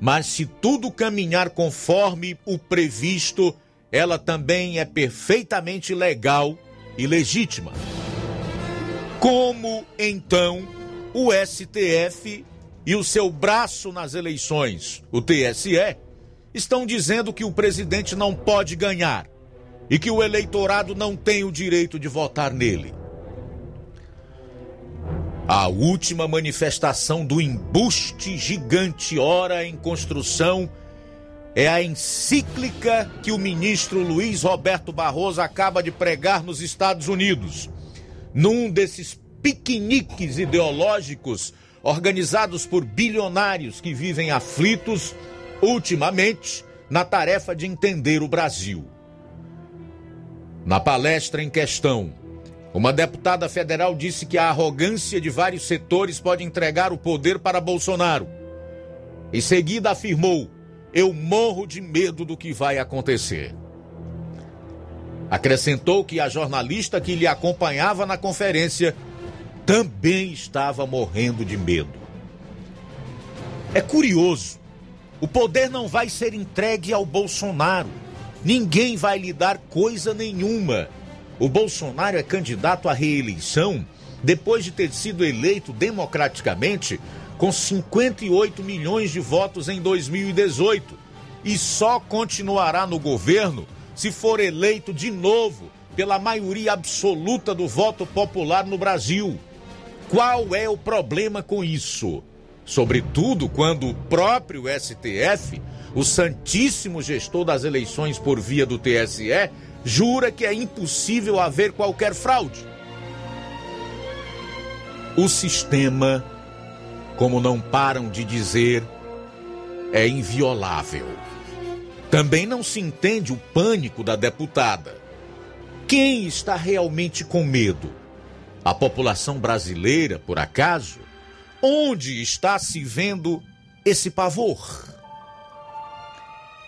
mas se tudo caminhar conforme o previsto, ela também é perfeitamente legal e legítima. Como então o STF e o seu braço nas eleições, o TSE, estão dizendo que o presidente não pode ganhar e que o eleitorado não tem o direito de votar nele? A última manifestação do embuste gigante, ora em construção é a encíclica que o ministro Luiz Roberto Barroso acaba de pregar nos Estados Unidos. Num desses piqueniques ideológicos organizados por bilionários que vivem aflitos ultimamente na tarefa de entender o Brasil. Na palestra em questão, uma deputada federal disse que a arrogância de vários setores pode entregar o poder para Bolsonaro. Em seguida afirmou: Eu morro de medo do que vai acontecer. Acrescentou que a jornalista que lhe acompanhava na conferência também estava morrendo de medo. É curioso, o poder não vai ser entregue ao Bolsonaro. Ninguém vai lhe dar coisa nenhuma. O Bolsonaro é candidato à reeleição depois de ter sido eleito democraticamente com 58 milhões de votos em 2018 e só continuará no governo se for eleito de novo pela maioria absoluta do voto popular no Brasil. Qual é o problema com isso? Sobretudo quando o próprio STF, o santíssimo gestor das eleições por via do TSE, jura que é impossível haver qualquer fraude. O sistema, como não param de dizer, é inviolável. Também não se entende o pânico da deputada. Quem está realmente com medo? A população brasileira, por acaso? Onde está se vendo esse pavor?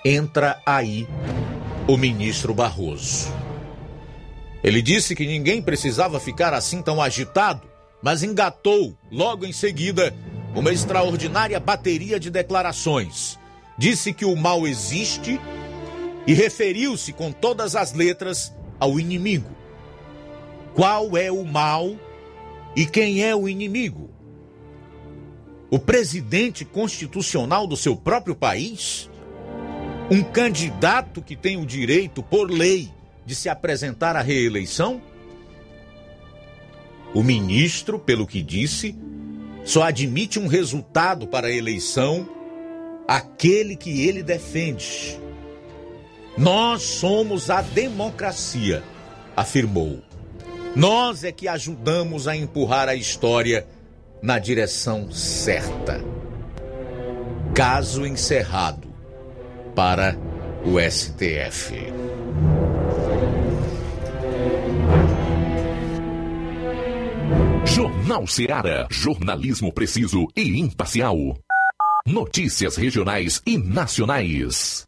Entra aí o ministro Barroso. Ele disse que ninguém precisava ficar assim tão agitado, mas engatou logo em seguida uma extraordinária bateria de declarações. Disse que o mal existe e referiu-se com todas as letras ao inimigo qual é o mal e quem é o inimigo. O presidente constitucional do seu próprio país? Um candidato que tem o direito, por lei, de se apresentar à reeleição? O ministro, pelo que disse, só admite um resultado para a eleição aquele que ele defende. Nós somos a democracia, afirmou. Nós é que ajudamos a empurrar a história na direção certa. Caso encerrado para o STF. Jornal Ceará, jornalismo preciso e imparcial. Notícias regionais e nacionais.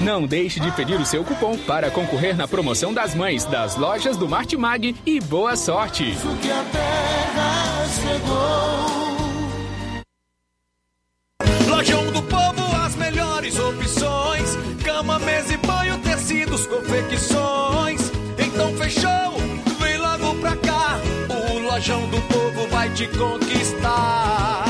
Não deixe de pedir o seu cupom para concorrer na promoção das mães das lojas do Martimag e boa sorte! Lojão do Povo, as melhores opções: cama, mesa e banho, tecidos, confecções. Então fechou, vem logo pra cá. O Lojão do Povo vai te conquistar.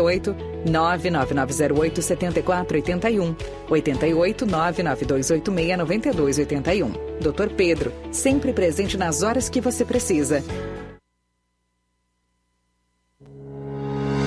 99908 7481 88 99286 9281. Dr. Pedro, sempre presente nas horas que você precisa.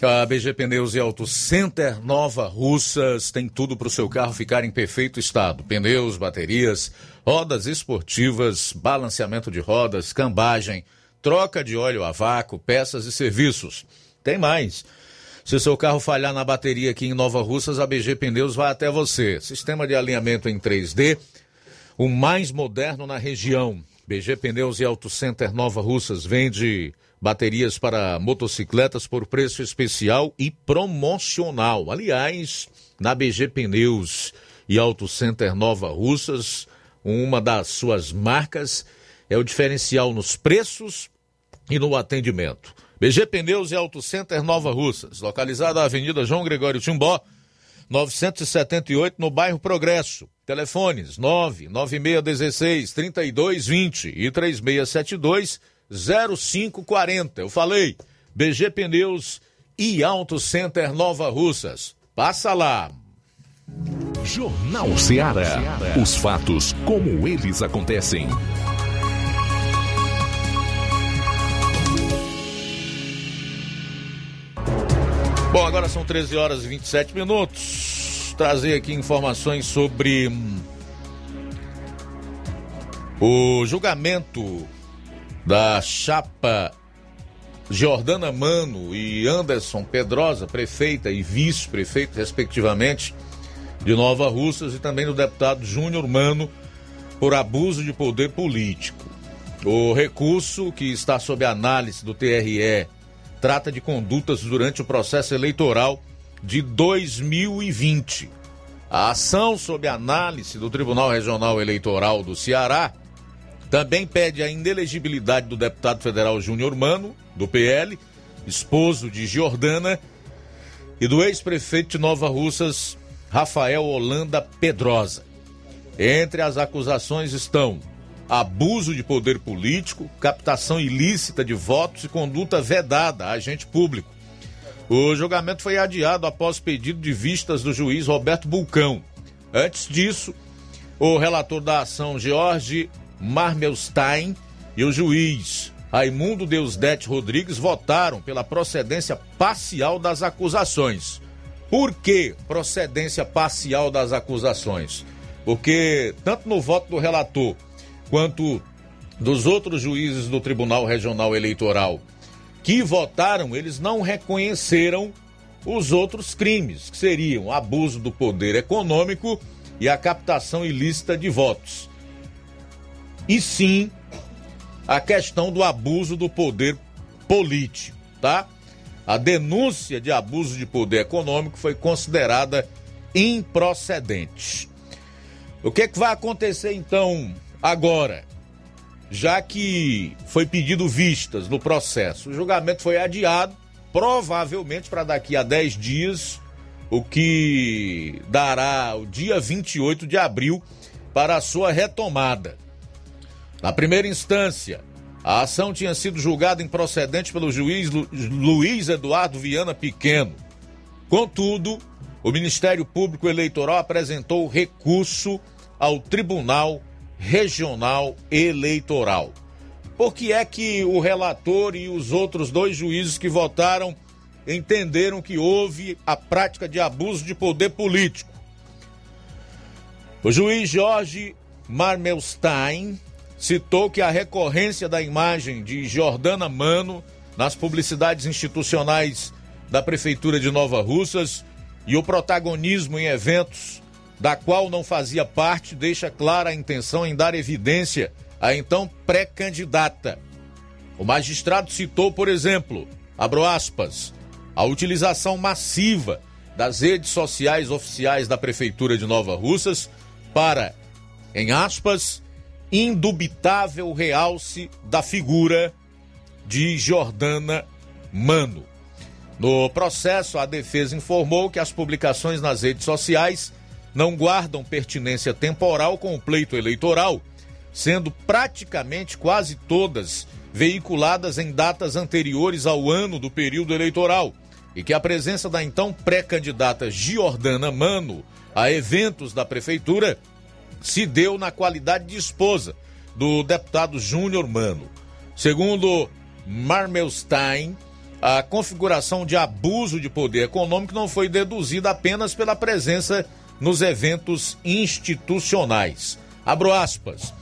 A BG Pneus e Auto Center Nova Russas tem tudo para o seu carro ficar em perfeito estado: pneus, baterias, rodas esportivas, balanceamento de rodas, cambagem, troca de óleo a vácuo, peças e serviços. Tem mais. Se seu carro falhar na bateria aqui em Nova Russas, a BG Pneus vai até você. Sistema de alinhamento em 3D, o mais moderno na região. BG Pneus e Auto Center Nova Russas vende baterias para motocicletas por preço especial e promocional. Aliás, na BG Pneus e Auto Center Nova Russas, uma das suas marcas é o diferencial nos preços e no atendimento. BG Pneus e Auto Center Nova Russas, localizada na Avenida João Gregório Timbó, 978, no bairro Progresso. Telefones 99616 3220 e 3672 0540. Eu falei, BG Pneus e Auto Center Nova Russas. Passa lá. Jornal Ceará. Os fatos como eles acontecem. Bom, agora são 13 horas e 27 minutos. Trazer aqui informações sobre hum, o julgamento da chapa Jordana Mano e Anderson Pedrosa, prefeita e vice-prefeito, respectivamente, de Nova Russas, e também do deputado Júnior Mano, por abuso de poder político. O recurso, que está sob análise do TRE, trata de condutas durante o processo eleitoral de 2020. A ação sob análise do Tribunal Regional Eleitoral do Ceará também pede a inelegibilidade do deputado federal Júnior Mano, do PL, esposo de Jordana, e do ex-prefeito de Nova Russas, Rafael Holanda Pedrosa. Entre as acusações estão abuso de poder político, captação ilícita de votos e conduta vedada a agente público. O julgamento foi adiado após pedido de vistas do juiz Roberto Bulcão. Antes disso, o relator da ação, Jorge Marmelstein e o juiz Raimundo Deusdete Rodrigues votaram pela procedência parcial das acusações. Por que procedência parcial das acusações? Porque tanto no voto do relator quanto dos outros juízes do Tribunal Regional Eleitoral que votaram, eles não reconheceram os outros crimes, que seriam abuso do poder econômico e a captação ilícita de votos. E sim a questão do abuso do poder político, tá? A denúncia de abuso de poder econômico foi considerada improcedente. O que, é que vai acontecer então agora? Já que foi pedido vistas no processo, o julgamento foi adiado, provavelmente para daqui a 10 dias, o que dará o dia 28 de abril para a sua retomada. Na primeira instância, a ação tinha sido julgada improcedente pelo juiz Lu Luiz Eduardo Viana Pequeno. Contudo, o Ministério Público Eleitoral apresentou recurso ao Tribunal Regional Eleitoral. Por que é que o relator e os outros dois juízes que votaram entenderam que houve a prática de abuso de poder político? O juiz Jorge Marmelstein citou que a recorrência da imagem de Jordana Mano nas publicidades institucionais da Prefeitura de Nova Russas e o protagonismo em eventos da qual não fazia parte deixa clara a intenção em dar evidência à então pré-candidata. O magistrado citou, por exemplo, abro aspas, a utilização massiva das redes sociais oficiais da Prefeitura de Nova Russas para, em aspas, indubitável realce da figura de Jordana Mano. No processo, a defesa informou que as publicações nas redes sociais não guardam pertinência temporal com o pleito eleitoral, sendo praticamente quase todas veiculadas em datas anteriores ao ano do período eleitoral, e que a presença da então pré-candidata Giordana Mano a eventos da prefeitura se deu na qualidade de esposa do deputado Júnior Mano. Segundo Marmelstein, a configuração de abuso de poder econômico não foi deduzida apenas pela presença nos eventos institucionais. Abro aspas.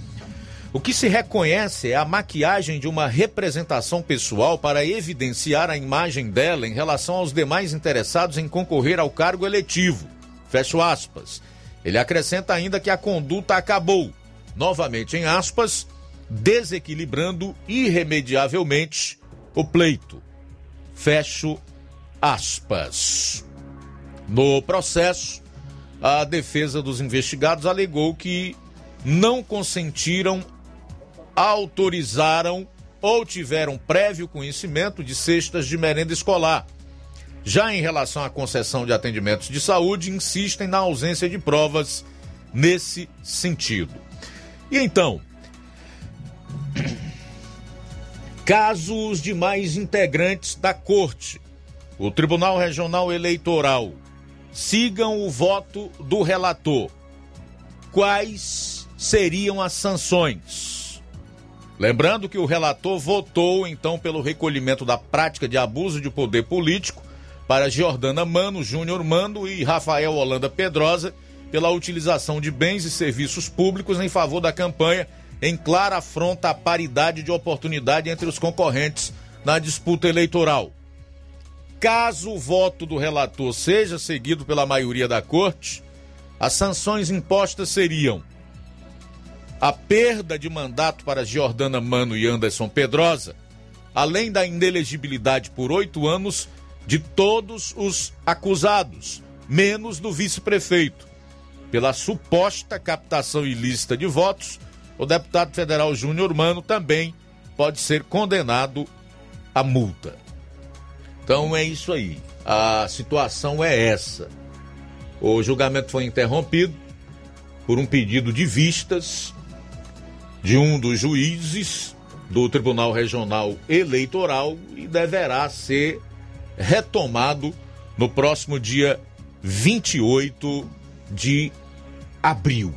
O que se reconhece é a maquiagem de uma representação pessoal para evidenciar a imagem dela em relação aos demais interessados em concorrer ao cargo eletivo. Fecho aspas. Ele acrescenta ainda que a conduta acabou, novamente em aspas, desequilibrando irremediavelmente o pleito. Fecho aspas. No processo, a defesa dos investigados alegou que não consentiram, autorizaram ou tiveram prévio conhecimento de cestas de merenda escolar já em relação à concessão de atendimentos de saúde, insistem na ausência de provas nesse sentido. E então, casos de mais integrantes da Corte, o Tribunal Regional Eleitoral, sigam o voto do relator. Quais seriam as sanções? Lembrando que o relator votou então pelo recolhimento da prática de abuso de poder político para Jordana Mano, Júnior Mano e Rafael Holanda Pedrosa pela utilização de bens e serviços públicos em favor da campanha, em clara afronta à paridade de oportunidade entre os concorrentes na disputa eleitoral. Caso o voto do relator seja seguido pela maioria da corte, as sanções impostas seriam a perda de mandato para Jordana Mano e Anderson Pedrosa, além da inelegibilidade por oito anos de todos os acusados, menos do vice-prefeito. Pela suposta captação ilícita de votos, o deputado federal Júnior Mano também pode ser condenado à multa. Então é isso aí. A situação é essa. O julgamento foi interrompido por um pedido de vistas de um dos juízes do Tribunal Regional Eleitoral e deverá ser retomado no próximo dia 28 de abril.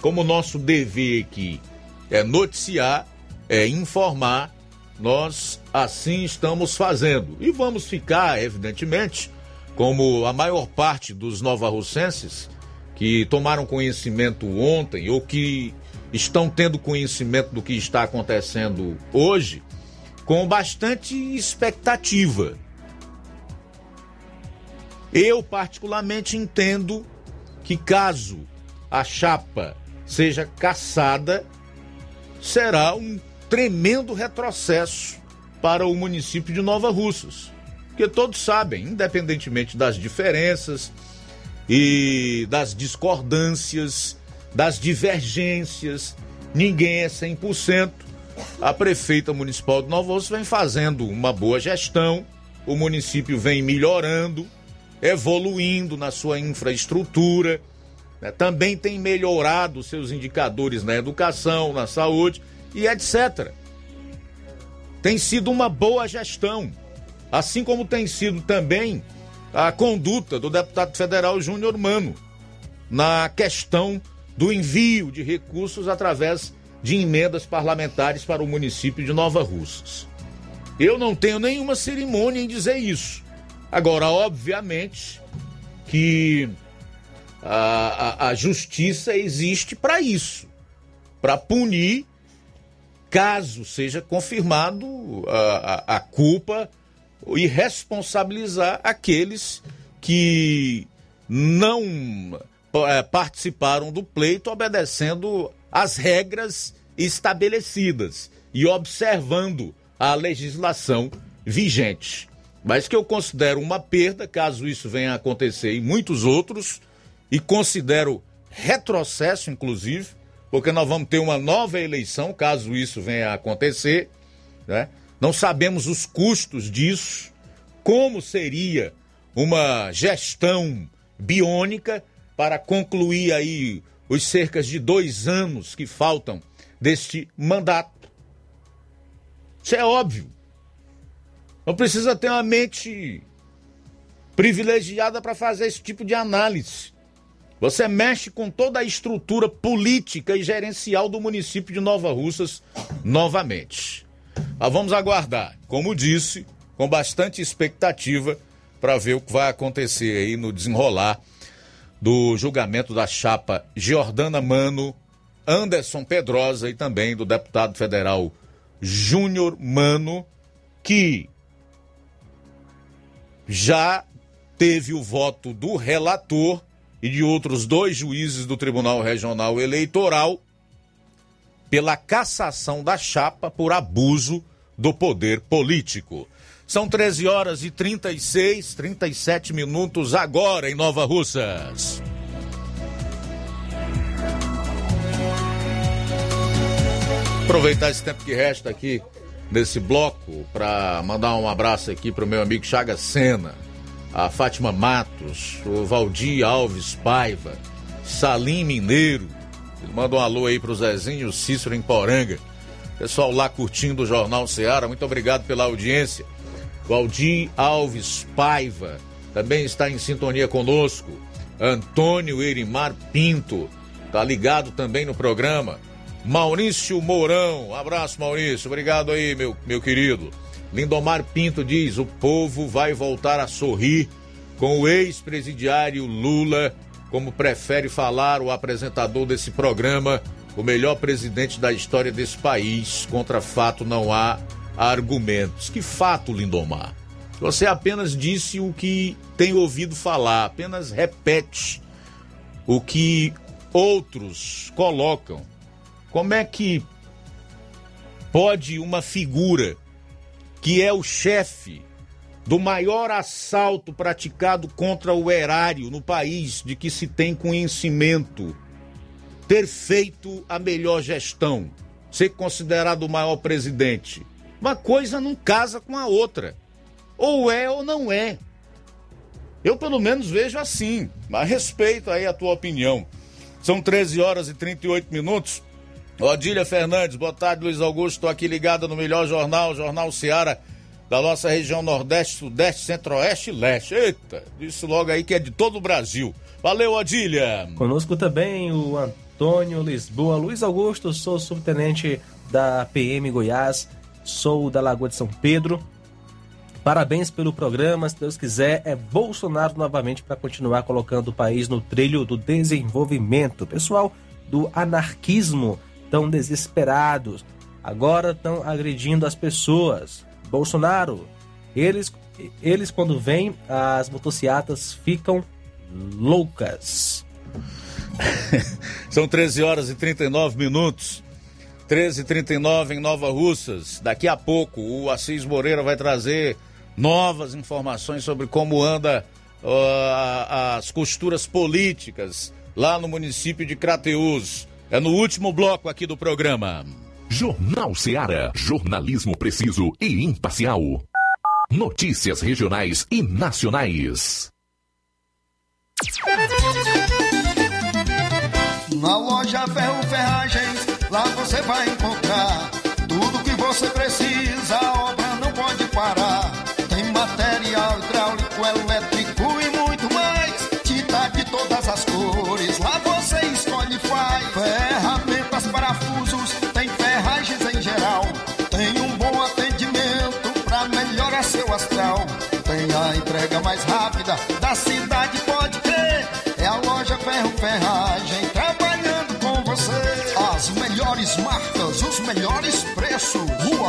Como nosso dever aqui é noticiar, é informar, nós assim estamos fazendo. E vamos ficar, evidentemente, como a maior parte dos novarrocenses que tomaram conhecimento ontem ou que estão tendo conhecimento do que está acontecendo hoje, com bastante expectativa eu, particularmente, entendo que caso a chapa seja caçada, será um tremendo retrocesso para o município de Nova Russas. Porque todos sabem, independentemente das diferenças e das discordâncias, das divergências, ninguém é 100%. A prefeita municipal de Nova Russas vem fazendo uma boa gestão, o município vem melhorando, evoluindo na sua infraestrutura, né? também tem melhorado seus indicadores na educação, na saúde e etc. Tem sido uma boa gestão, assim como tem sido também a conduta do deputado federal Júnior Mano na questão do envio de recursos através de emendas parlamentares para o município de Nova Russas. Eu não tenho nenhuma cerimônia em dizer isso. Agora, obviamente que a, a, a justiça existe para isso para punir caso seja confirmado a, a, a culpa e responsabilizar aqueles que não é, participaram do pleito obedecendo as regras estabelecidas e observando a legislação vigente. Mas que eu considero uma perda caso isso venha a acontecer em muitos outros e considero retrocesso, inclusive, porque nós vamos ter uma nova eleição caso isso venha a acontecer, né? Não sabemos os custos disso, como seria uma gestão biônica para concluir aí os cerca de dois anos que faltam deste mandato. Isso é óbvio. Não precisa ter uma mente privilegiada para fazer esse tipo de análise. Você mexe com toda a estrutura política e gerencial do município de Nova Russas novamente. Mas vamos aguardar, como disse, com bastante expectativa para ver o que vai acontecer aí no desenrolar do julgamento da chapa Giordana Mano, Anderson Pedrosa e também do deputado federal Júnior Mano, que já teve o voto do relator e de outros dois juízes do Tribunal Regional Eleitoral pela cassação da chapa por abuso do poder político. São 13 horas e 36, 37 minutos agora em Nova Russas. Aproveitar esse tempo que resta aqui nesse bloco para mandar um abraço aqui para o meu amigo Chaga Sena, a Fátima Matos, o Valdir Alves Paiva, Salim Mineiro. Ele manda um alô aí para o Zezinho Cícero em Poranga. Pessoal lá curtindo o Jornal Ceará, muito obrigado pela audiência. Valdir Alves Paiva também está em sintonia conosco. Antônio Erimar Pinto está ligado também no programa. Maurício Mourão, abraço Maurício, obrigado aí meu, meu querido. Lindomar Pinto diz: o povo vai voltar a sorrir com o ex-presidiário Lula, como prefere falar o apresentador desse programa, o melhor presidente da história desse país. Contra fato não há argumentos. Que fato, Lindomar? Você apenas disse o que tem ouvido falar, apenas repete o que outros colocam. Como é que pode uma figura que é o chefe do maior assalto praticado contra o erário no país de que se tem conhecimento, ter feito a melhor gestão, ser considerado o maior presidente? Uma coisa não casa com a outra. Ou é ou não é. Eu pelo menos vejo assim, mas respeito aí a tua opinião. São 13 horas e 38 minutos. Odília Fernandes, boa tarde, Luiz Augusto. Estou aqui ligada no melhor jornal, Jornal Seara, da nossa região Nordeste, Sudeste, Centro-Oeste e Leste. Eita, disse logo aí que é de todo o Brasil. Valeu, Odília. Conosco também o Antônio Lisboa. Luiz Augusto, sou subtenente da PM Goiás sou da Lagoa de São Pedro. Parabéns pelo programa. Se Deus quiser, é Bolsonaro novamente para continuar colocando o país no trilho do desenvolvimento. Pessoal do anarquismo tão desesperados, agora estão agredindo as pessoas. Bolsonaro, eles, eles quando vêm, as motocicletas ficam loucas. São 13 horas e 39 minutos. 13h39 em Nova Russas. Daqui a pouco o Assis Moreira vai trazer novas informações sobre como anda uh, as costuras políticas lá no município de Crateus. É no último bloco aqui do programa. Jornal Seara. Jornalismo preciso e imparcial. Notícias regionais e nacionais. Na loja Ferro Ferragens, lá você vai encontrar tudo que você precisa,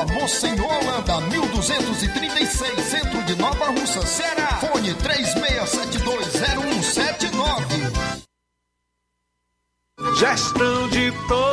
Rua Monsenhor Holanda, 1236, centro de Nova Russa, Ceará. Fone 36720179. Gestão de todos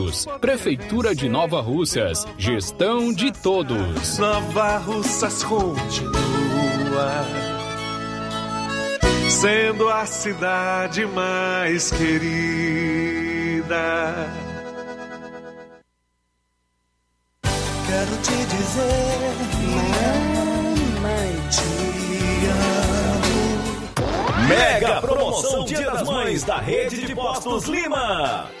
Prefeitura de Nova Russas. Gestão de todos. Nova Russas continua sendo a cidade mais querida. Quero te dizer, mamãe, te amo. Mega promoção Dia das Mães da Rede de Postos Lima.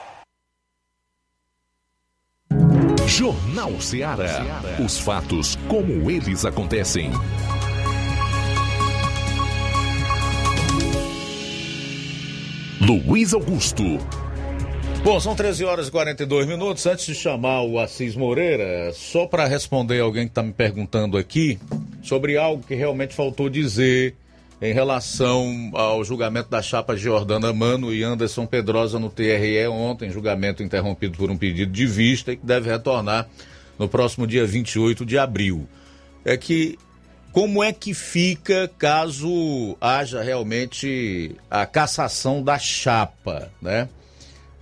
Jornal Ceará. Os fatos como eles acontecem. Luiz Augusto. Bom, são 13 horas e 42 minutos. Antes de chamar o Assis Moreira, só para responder alguém que está me perguntando aqui, sobre algo que realmente faltou dizer em relação ao julgamento da chapa Jordana Mano e Anderson Pedrosa no TRE ontem, julgamento interrompido por um pedido de vista e que deve retornar no próximo dia 28 de abril. É que como é que fica caso haja realmente a cassação da chapa, né?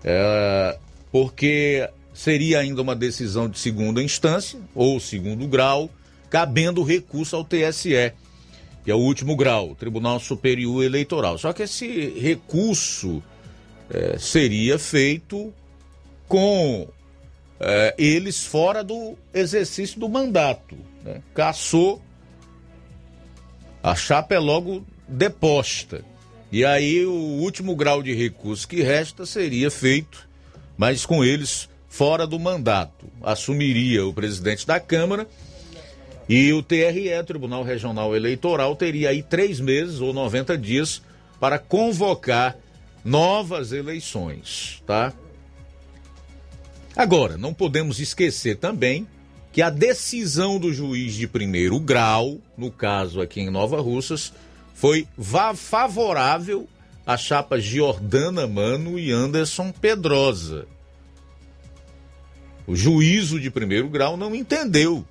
É, porque seria ainda uma decisão de segunda instância ou segundo grau, cabendo recurso ao TSE, que é o último grau, Tribunal Superior Eleitoral. Só que esse recurso é, seria feito com é, eles fora do exercício do mandato. Né? Caçou a chapa é logo deposta. E aí o último grau de recurso que resta seria feito, mas com eles fora do mandato. Assumiria o presidente da Câmara e o TRE, Tribunal Regional Eleitoral, teria aí três meses ou 90 dias para convocar novas eleições, tá? Agora, não podemos esquecer também que a decisão do juiz de primeiro grau, no caso aqui em Nova Russas, foi favorável à chapa Giordana Mano e Anderson Pedrosa. O juízo de primeiro grau não entendeu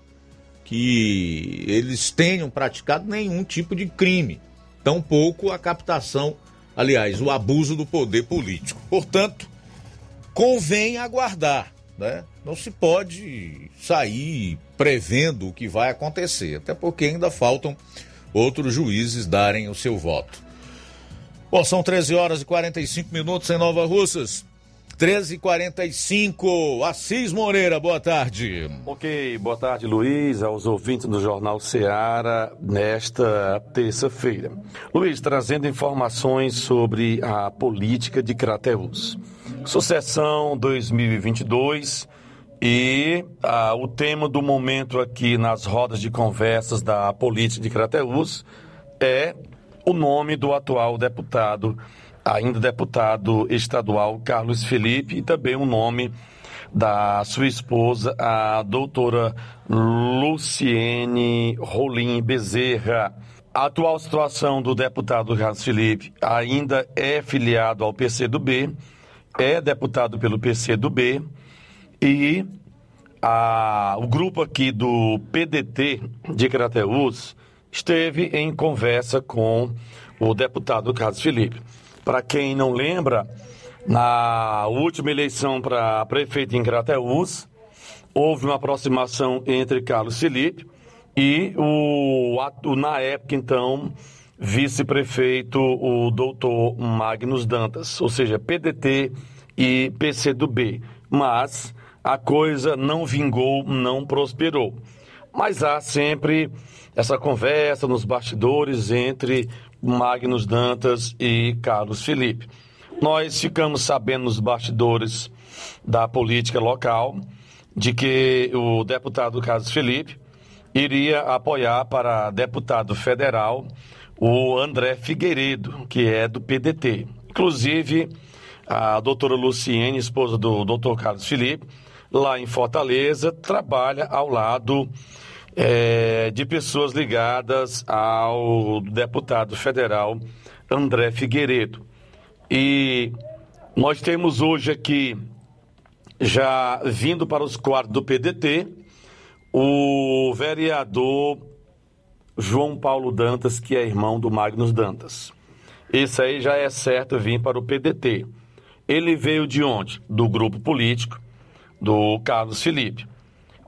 que eles tenham praticado nenhum tipo de crime, tampouco a captação, aliás, o abuso do poder político. Portanto, convém aguardar né? Não se pode sair prevendo o que vai acontecer, até porque ainda faltam outros juízes darem o seu voto. Bom, são 13 horas e 45 minutos em Nova Russas. 13h45, Assis Moreira, boa tarde. Ok, boa tarde, Luiz, aos ouvintes do Jornal Seara nesta terça-feira. Luiz, trazendo informações sobre a política de Crateus. Sucessão 2022 e ah, o tema do momento aqui nas rodas de conversas da política de Crateus é o nome do atual deputado ainda deputado estadual Carlos Felipe e também o nome da sua esposa, a doutora Luciene Rolim Bezerra. A atual situação do deputado Carlos Felipe ainda é filiado ao PCdoB, é deputado pelo PCdoB e a, o grupo aqui do PDT de Crateús esteve em conversa com o deputado Carlos Felipe. Para quem não lembra, na última eleição para prefeito em Crateús, houve uma aproximação entre Carlos Felipe e o, na época, então, vice-prefeito, o doutor Magnus Dantas, ou seja, PDT e PCdoB. Mas a coisa não vingou, não prosperou. Mas há sempre essa conversa nos bastidores entre Magnus Dantas e Carlos Felipe. Nós ficamos sabendo nos bastidores da política local de que o deputado Carlos Felipe iria apoiar para deputado federal o André Figueiredo, que é do PDT. Inclusive, a doutora Luciene, esposa do doutor Carlos Felipe, lá em Fortaleza, trabalha ao lado é, de pessoas ligadas ao deputado federal André Figueiredo. E nós temos hoje aqui, já vindo para os quadros do PDT, o vereador João Paulo Dantas, que é irmão do Magnus Dantas. Esse aí já é certo vir para o PDT. Ele veio de onde? Do grupo político do Carlos Felipe.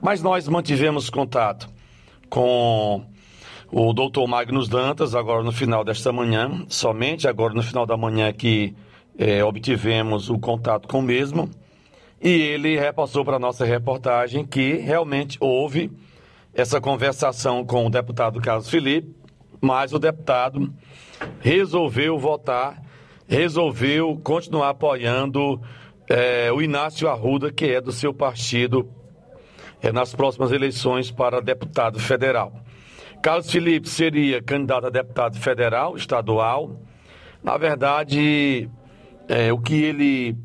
Mas nós mantivemos contato com o doutor Magnus Dantas, agora no final desta manhã, somente agora no final da manhã que é, obtivemos o contato com o mesmo, e ele repassou para a nossa reportagem que realmente houve essa conversação com o deputado Carlos Felipe, mas o deputado resolveu votar, resolveu continuar apoiando é, o Inácio Arruda, que é do seu partido é, nas próximas eleições para deputado federal. Carlos Felipe seria candidato a deputado federal, estadual. Na verdade, é, o que ele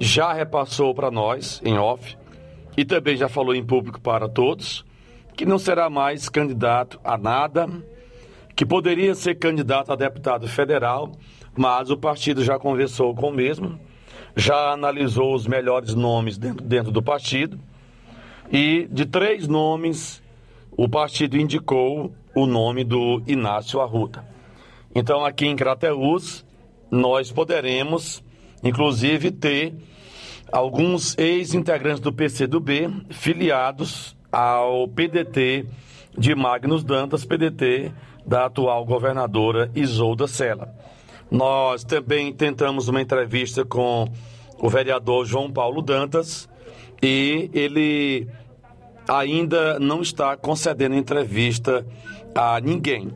já repassou para nós, em off, e também já falou em público para todos, que não será mais candidato a nada, que poderia ser candidato a deputado federal, mas o partido já conversou com o mesmo, já analisou os melhores nomes dentro, dentro do partido e de três nomes o partido indicou o nome do Inácio Arruda. Então aqui em Crateús nós poderemos inclusive ter alguns ex-integrantes do PCdoB filiados ao PDT de Magnus Dantas, PDT da atual governadora Isolda Sela. Nós também tentamos uma entrevista com o vereador João Paulo Dantas e ele ainda não está concedendo entrevista a ninguém.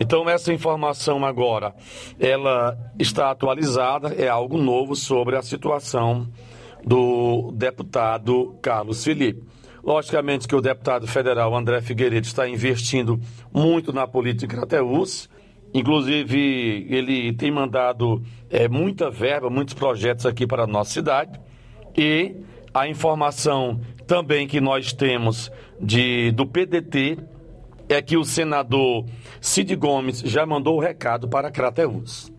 Então essa informação agora, ela está atualizada, é algo novo sobre a situação do deputado Carlos Felipe. Logicamente que o deputado federal André Figueiredo está investindo muito na política Crateus, inclusive ele tem mandado é, muita verba, muitos projetos aqui para a nossa cidade e a informação também que nós temos de, do PDT é que o senador Cid Gomes já mandou o recado para Crateus.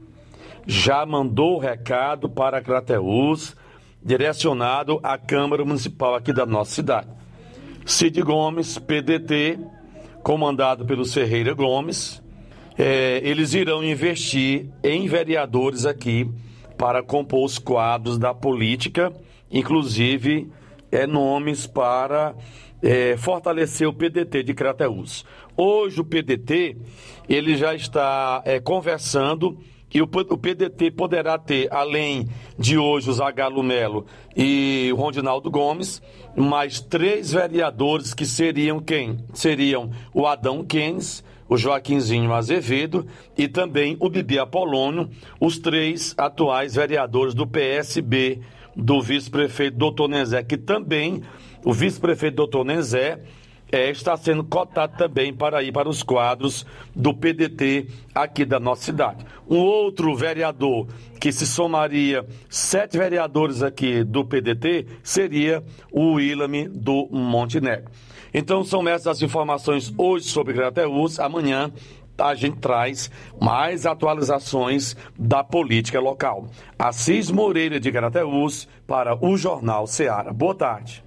Já mandou o recado para Crateus direcionado à Câmara Municipal aqui da nossa cidade. Cid Gomes, PDT, comandado pelo Ferreira Gomes, é, eles irão investir em vereadores aqui para compor os quadros da política, inclusive é, nomes para é, fortalecer o PDT de Crateús. Hoje o PDT ele já está é, conversando e o, o PDT poderá ter, além de hoje o Zagalo Melo e o Rondinaldo Gomes, mais três vereadores que seriam quem? Seriam o Adão Keynes, o Joaquinzinho Azevedo e também o Bibi Apolônio, os três atuais vereadores do PSB do vice-prefeito Doutor Nezé, que também o vice-prefeito Doutor Nezé é, está sendo cotado também para ir para os quadros do PDT aqui da nossa cidade. Um outro vereador que se somaria sete vereadores aqui do PDT seria o Willam do Montenegro. Então são essas as informações hoje sobre Grateus. Amanhã a gente traz mais atualizações da política local. Assis Moreira de Grateus para o Jornal Ceará. Boa tarde.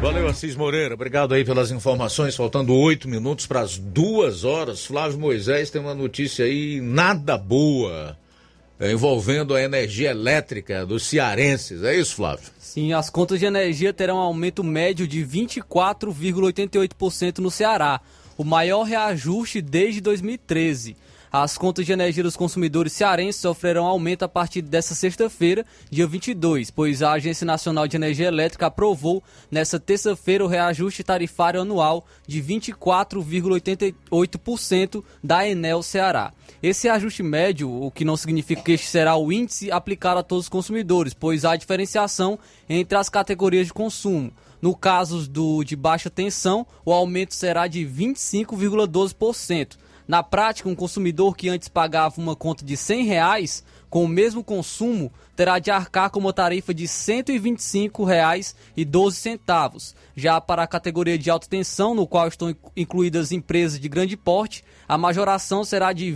Valeu, Assis Moreira. Obrigado aí pelas informações. Faltando oito minutos para as duas horas. Flávio Moisés tem uma notícia aí nada boa é, envolvendo a energia elétrica dos cearenses. É isso, Flávio? Sim, as contas de energia terão um aumento médio de 24,88% no Ceará, o maior reajuste desde 2013. As contas de energia dos consumidores cearenses sofrerão aumento a partir desta sexta-feira, dia 22, pois a Agência Nacional de Energia Elétrica aprovou nesta terça-feira o reajuste tarifário anual de 24,88% da Enel Ceará. Esse ajuste médio, o que não significa que este será o índice aplicado a todos os consumidores, pois há diferenciação entre as categorias de consumo. No caso do de baixa tensão, o aumento será de 25,12%. Na prática, um consumidor que antes pagava uma conta de 100 reais com o mesmo consumo terá de arcar com uma tarifa de R$ 125,12. Já para a categoria de alta tensão, no qual estão incluídas empresas de grande porte, a majoração será de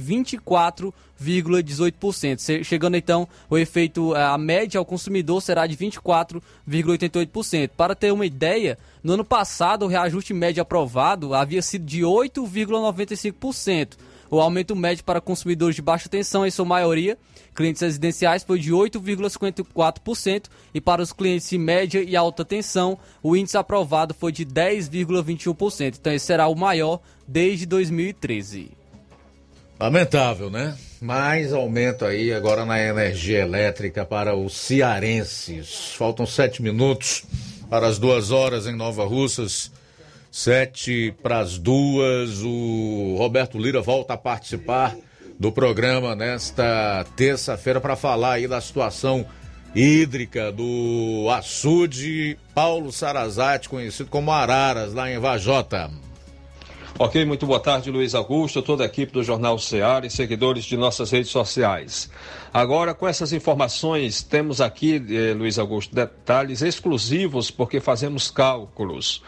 24,18%. Chegando então o efeito, eh, a média ao consumidor será de 24,88%. Para ter uma ideia, no ano passado o reajuste médio aprovado havia sido de 8,95%. O aumento médio para consumidores de baixa tensão, em sua maioria, clientes residenciais, foi de 8,54% e para os clientes de média e alta tensão, o índice aprovado foi de 10,21%. Então esse será o maior desde 2013. Lamentável, né? Mais aumento aí agora na energia elétrica para os cearenses. Faltam sete minutos para as duas horas em Nova Russas. Sete para as duas, o Roberto Lira volta a participar do programa nesta terça-feira para falar aí da situação hídrica do açude Paulo Sarazate, conhecido como Araras, lá em Vajota. Ok, muito boa tarde, Luiz Augusto, toda a equipe do Jornal Ceará e seguidores de nossas redes sociais. Agora, com essas informações, temos aqui, eh, Luiz Augusto, detalhes exclusivos porque fazemos cálculos.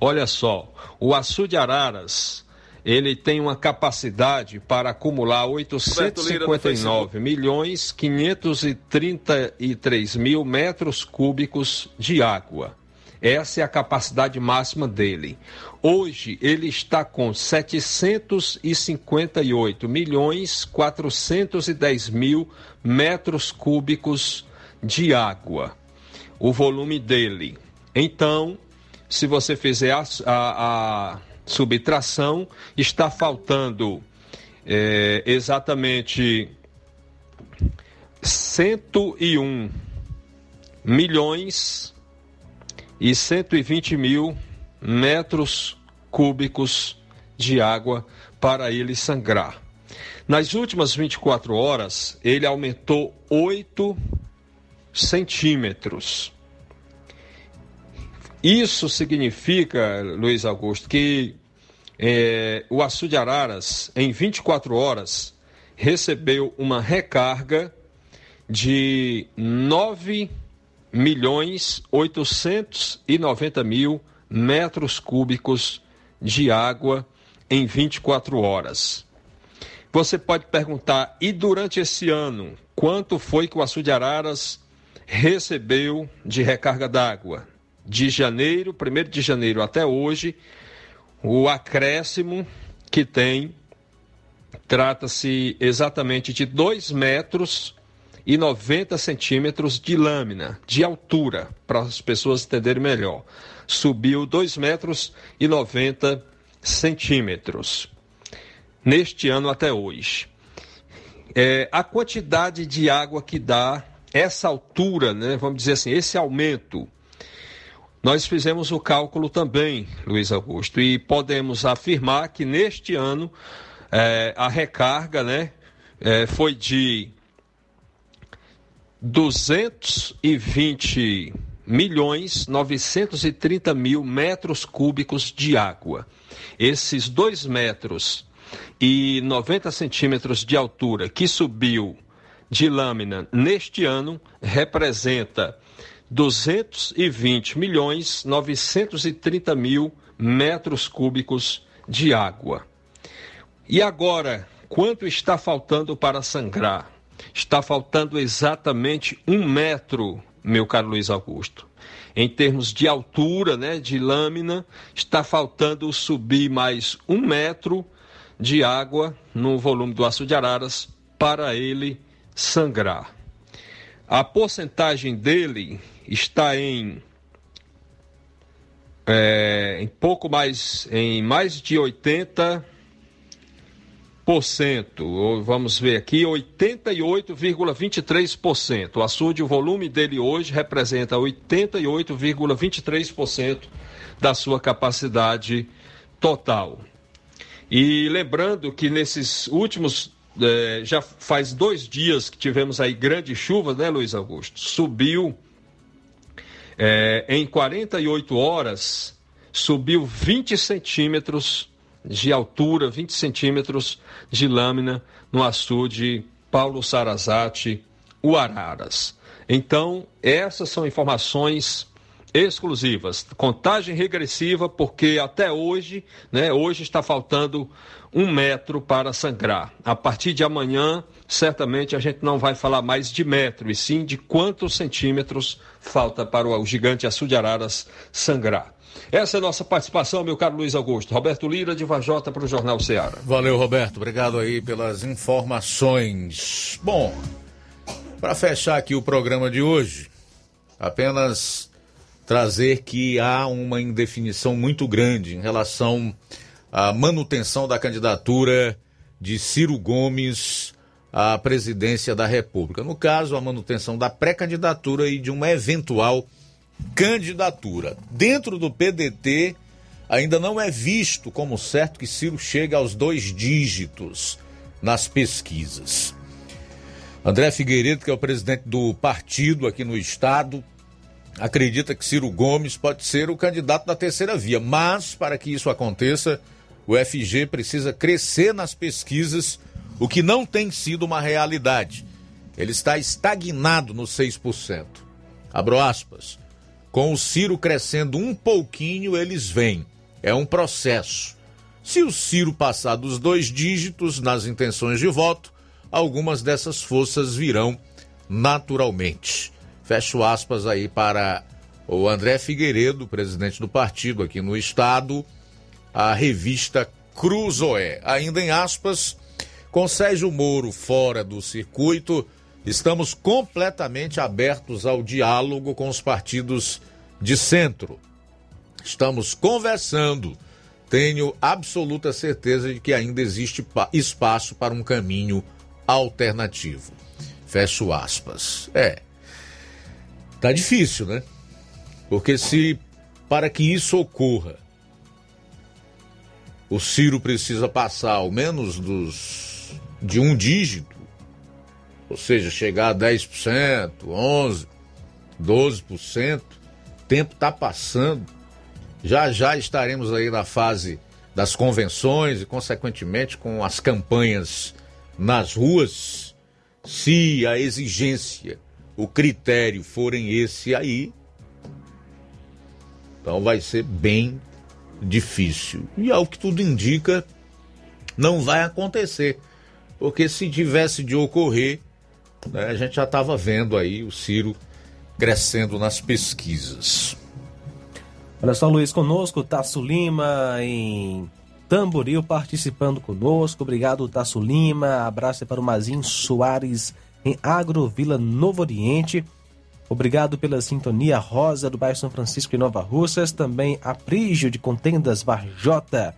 Olha só, o açude de Araras, ele tem uma capacidade para acumular 859 milhões 533 mil metros cúbicos de água. Essa é a capacidade máxima dele. Hoje ele está com 758 milhões 410 mil metros cúbicos de água. O volume dele. Então, se você fizer a, a, a subtração, está faltando é, exatamente 101 milhões e 120 mil metros cúbicos de água para ele sangrar. Nas últimas 24 horas, ele aumentou 8 centímetros. Isso significa, Luiz Augusto, que é, o açude Araras, em 24 horas, recebeu uma recarga de 9 milhões 890 mil metros cúbicos de água em 24 horas. Você pode perguntar, e durante esse ano, quanto foi que o Açude Araras recebeu de recarga d'água? De janeiro, 1 de janeiro até hoje, o acréscimo que tem trata-se exatamente de 2 metros e 90 centímetros de lâmina, de altura, para as pessoas entenderem melhor. Subiu 2 metros e 90 centímetros neste ano até hoje. É, a quantidade de água que dá essa altura, né, vamos dizer assim, esse aumento, nós fizemos o cálculo também, Luiz Augusto, e podemos afirmar que neste ano é, a recarga né, é, foi de 220 milhões 930 mil metros cúbicos de água. Esses 2 metros e 90 centímetros de altura que subiu de lâmina neste ano representa 220 milhões 930 mil metros cúbicos de água. E agora, quanto está faltando para sangrar? está faltando exatamente um metro, meu caro Luiz Augusto. Em termos de altura, né, de lâmina, está faltando subir mais um metro de água no volume do aço de araras para ele sangrar. A porcentagem dele está em, é, em pouco mais, em mais de 80 ou vamos ver aqui, 88,23%. O açude, o volume dele hoje representa 88,23% da sua capacidade total. E lembrando que nesses últimos, eh, já faz dois dias que tivemos aí grandes chuvas, né, Luiz Augusto? Subiu eh, em 48 horas, subiu 20 centímetros de altura, 20 centímetros de lâmina no açude Paulo Sarazate, Uararas. Então, essas são informações exclusivas. Contagem regressiva, porque até hoje, né, hoje está faltando um metro para sangrar. A partir de amanhã, certamente a gente não vai falar mais de metro, e sim de quantos centímetros falta para o gigante açude Araras sangrar. Essa é a nossa participação, meu caro Luiz Augusto. Roberto Lira, de Vajota, para o Jornal Ceará. Valeu, Roberto. Obrigado aí pelas informações. Bom, para fechar aqui o programa de hoje, apenas trazer que há uma indefinição muito grande em relação à manutenção da candidatura de Ciro Gomes à presidência da República. No caso, a manutenção da pré-candidatura e de uma eventual candidatura. Dentro do PDT, ainda não é visto como certo que Ciro chegue aos dois dígitos nas pesquisas. André Figueiredo, que é o presidente do partido aqui no estado, acredita que Ciro Gomes pode ser o candidato da terceira via, mas para que isso aconteça, o FG precisa crescer nas pesquisas, o que não tem sido uma realidade. Ele está estagnado nos 6%. Abro aspas. Com o Ciro crescendo um pouquinho, eles vêm. É um processo. Se o Ciro passar dos dois dígitos nas intenções de voto, algumas dessas forças virão naturalmente. Fecho aspas aí para o André Figueiredo, presidente do partido aqui no estado, a revista Cruzoé. Ainda em aspas, com Sérgio Moro fora do circuito, estamos completamente abertos ao diálogo com os partidos de centro. Estamos conversando. Tenho absoluta certeza de que ainda existe espaço para um caminho alternativo. Fecho aspas. É. Tá difícil, né? Porque se para que isso ocorra, o Ciro precisa passar ao menos dos de um dígito, ou seja, chegar a 10%, 11%, 12%, tempo está passando. Já já estaremos aí na fase das convenções e, consequentemente, com as campanhas nas ruas. Se a exigência, o critério forem esse aí, então vai ser bem difícil. E ao que tudo indica, não vai acontecer. Porque se tivesse de ocorrer, né, a gente já estava vendo aí o Ciro crescendo nas pesquisas. Olha só, Luiz, conosco, Tasso Lima em Tamboril participando conosco. Obrigado, Tasso Lima. Abraço para o Mazinho Soares em Agrovila Novo Oriente. Obrigado pela sintonia Rosa do bairro São Francisco em Nova Russas. Também a Prígio de Contendas Varjota.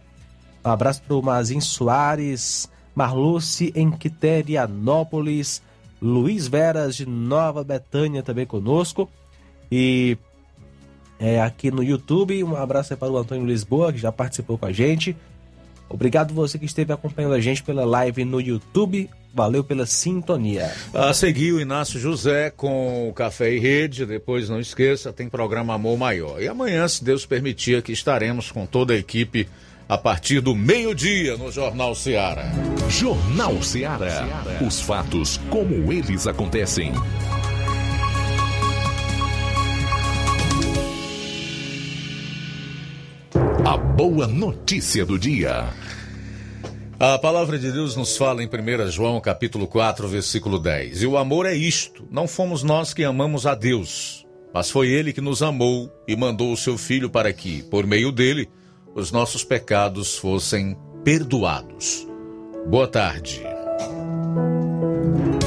Um abraço para o Mazinho Soares. Marluce em Quiterianópolis. Luiz Veras de Nova Betânia também conosco. E é, aqui no YouTube, um abraço para o Antônio Lisboa, que já participou com a gente. Obrigado você que esteve acompanhando a gente pela live no YouTube. Valeu pela sintonia. A seguir o Inácio José com o Café e Rede. Depois não esqueça, tem programa Amor Maior. E amanhã, se Deus permitir, aqui estaremos com toda a equipe a partir do meio-dia no Jornal Seara. Jornal Seara. Os fatos como eles acontecem. A boa notícia do dia. A palavra de Deus nos fala em 1 João capítulo 4, versículo 10. E o amor é isto: não fomos nós que amamos a Deus, mas foi ele que nos amou e mandou o seu filho para que, por meio dele, os nossos pecados fossem perdoados. Boa tarde.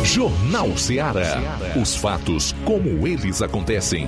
Jornal Ceará. Os fatos como eles acontecem.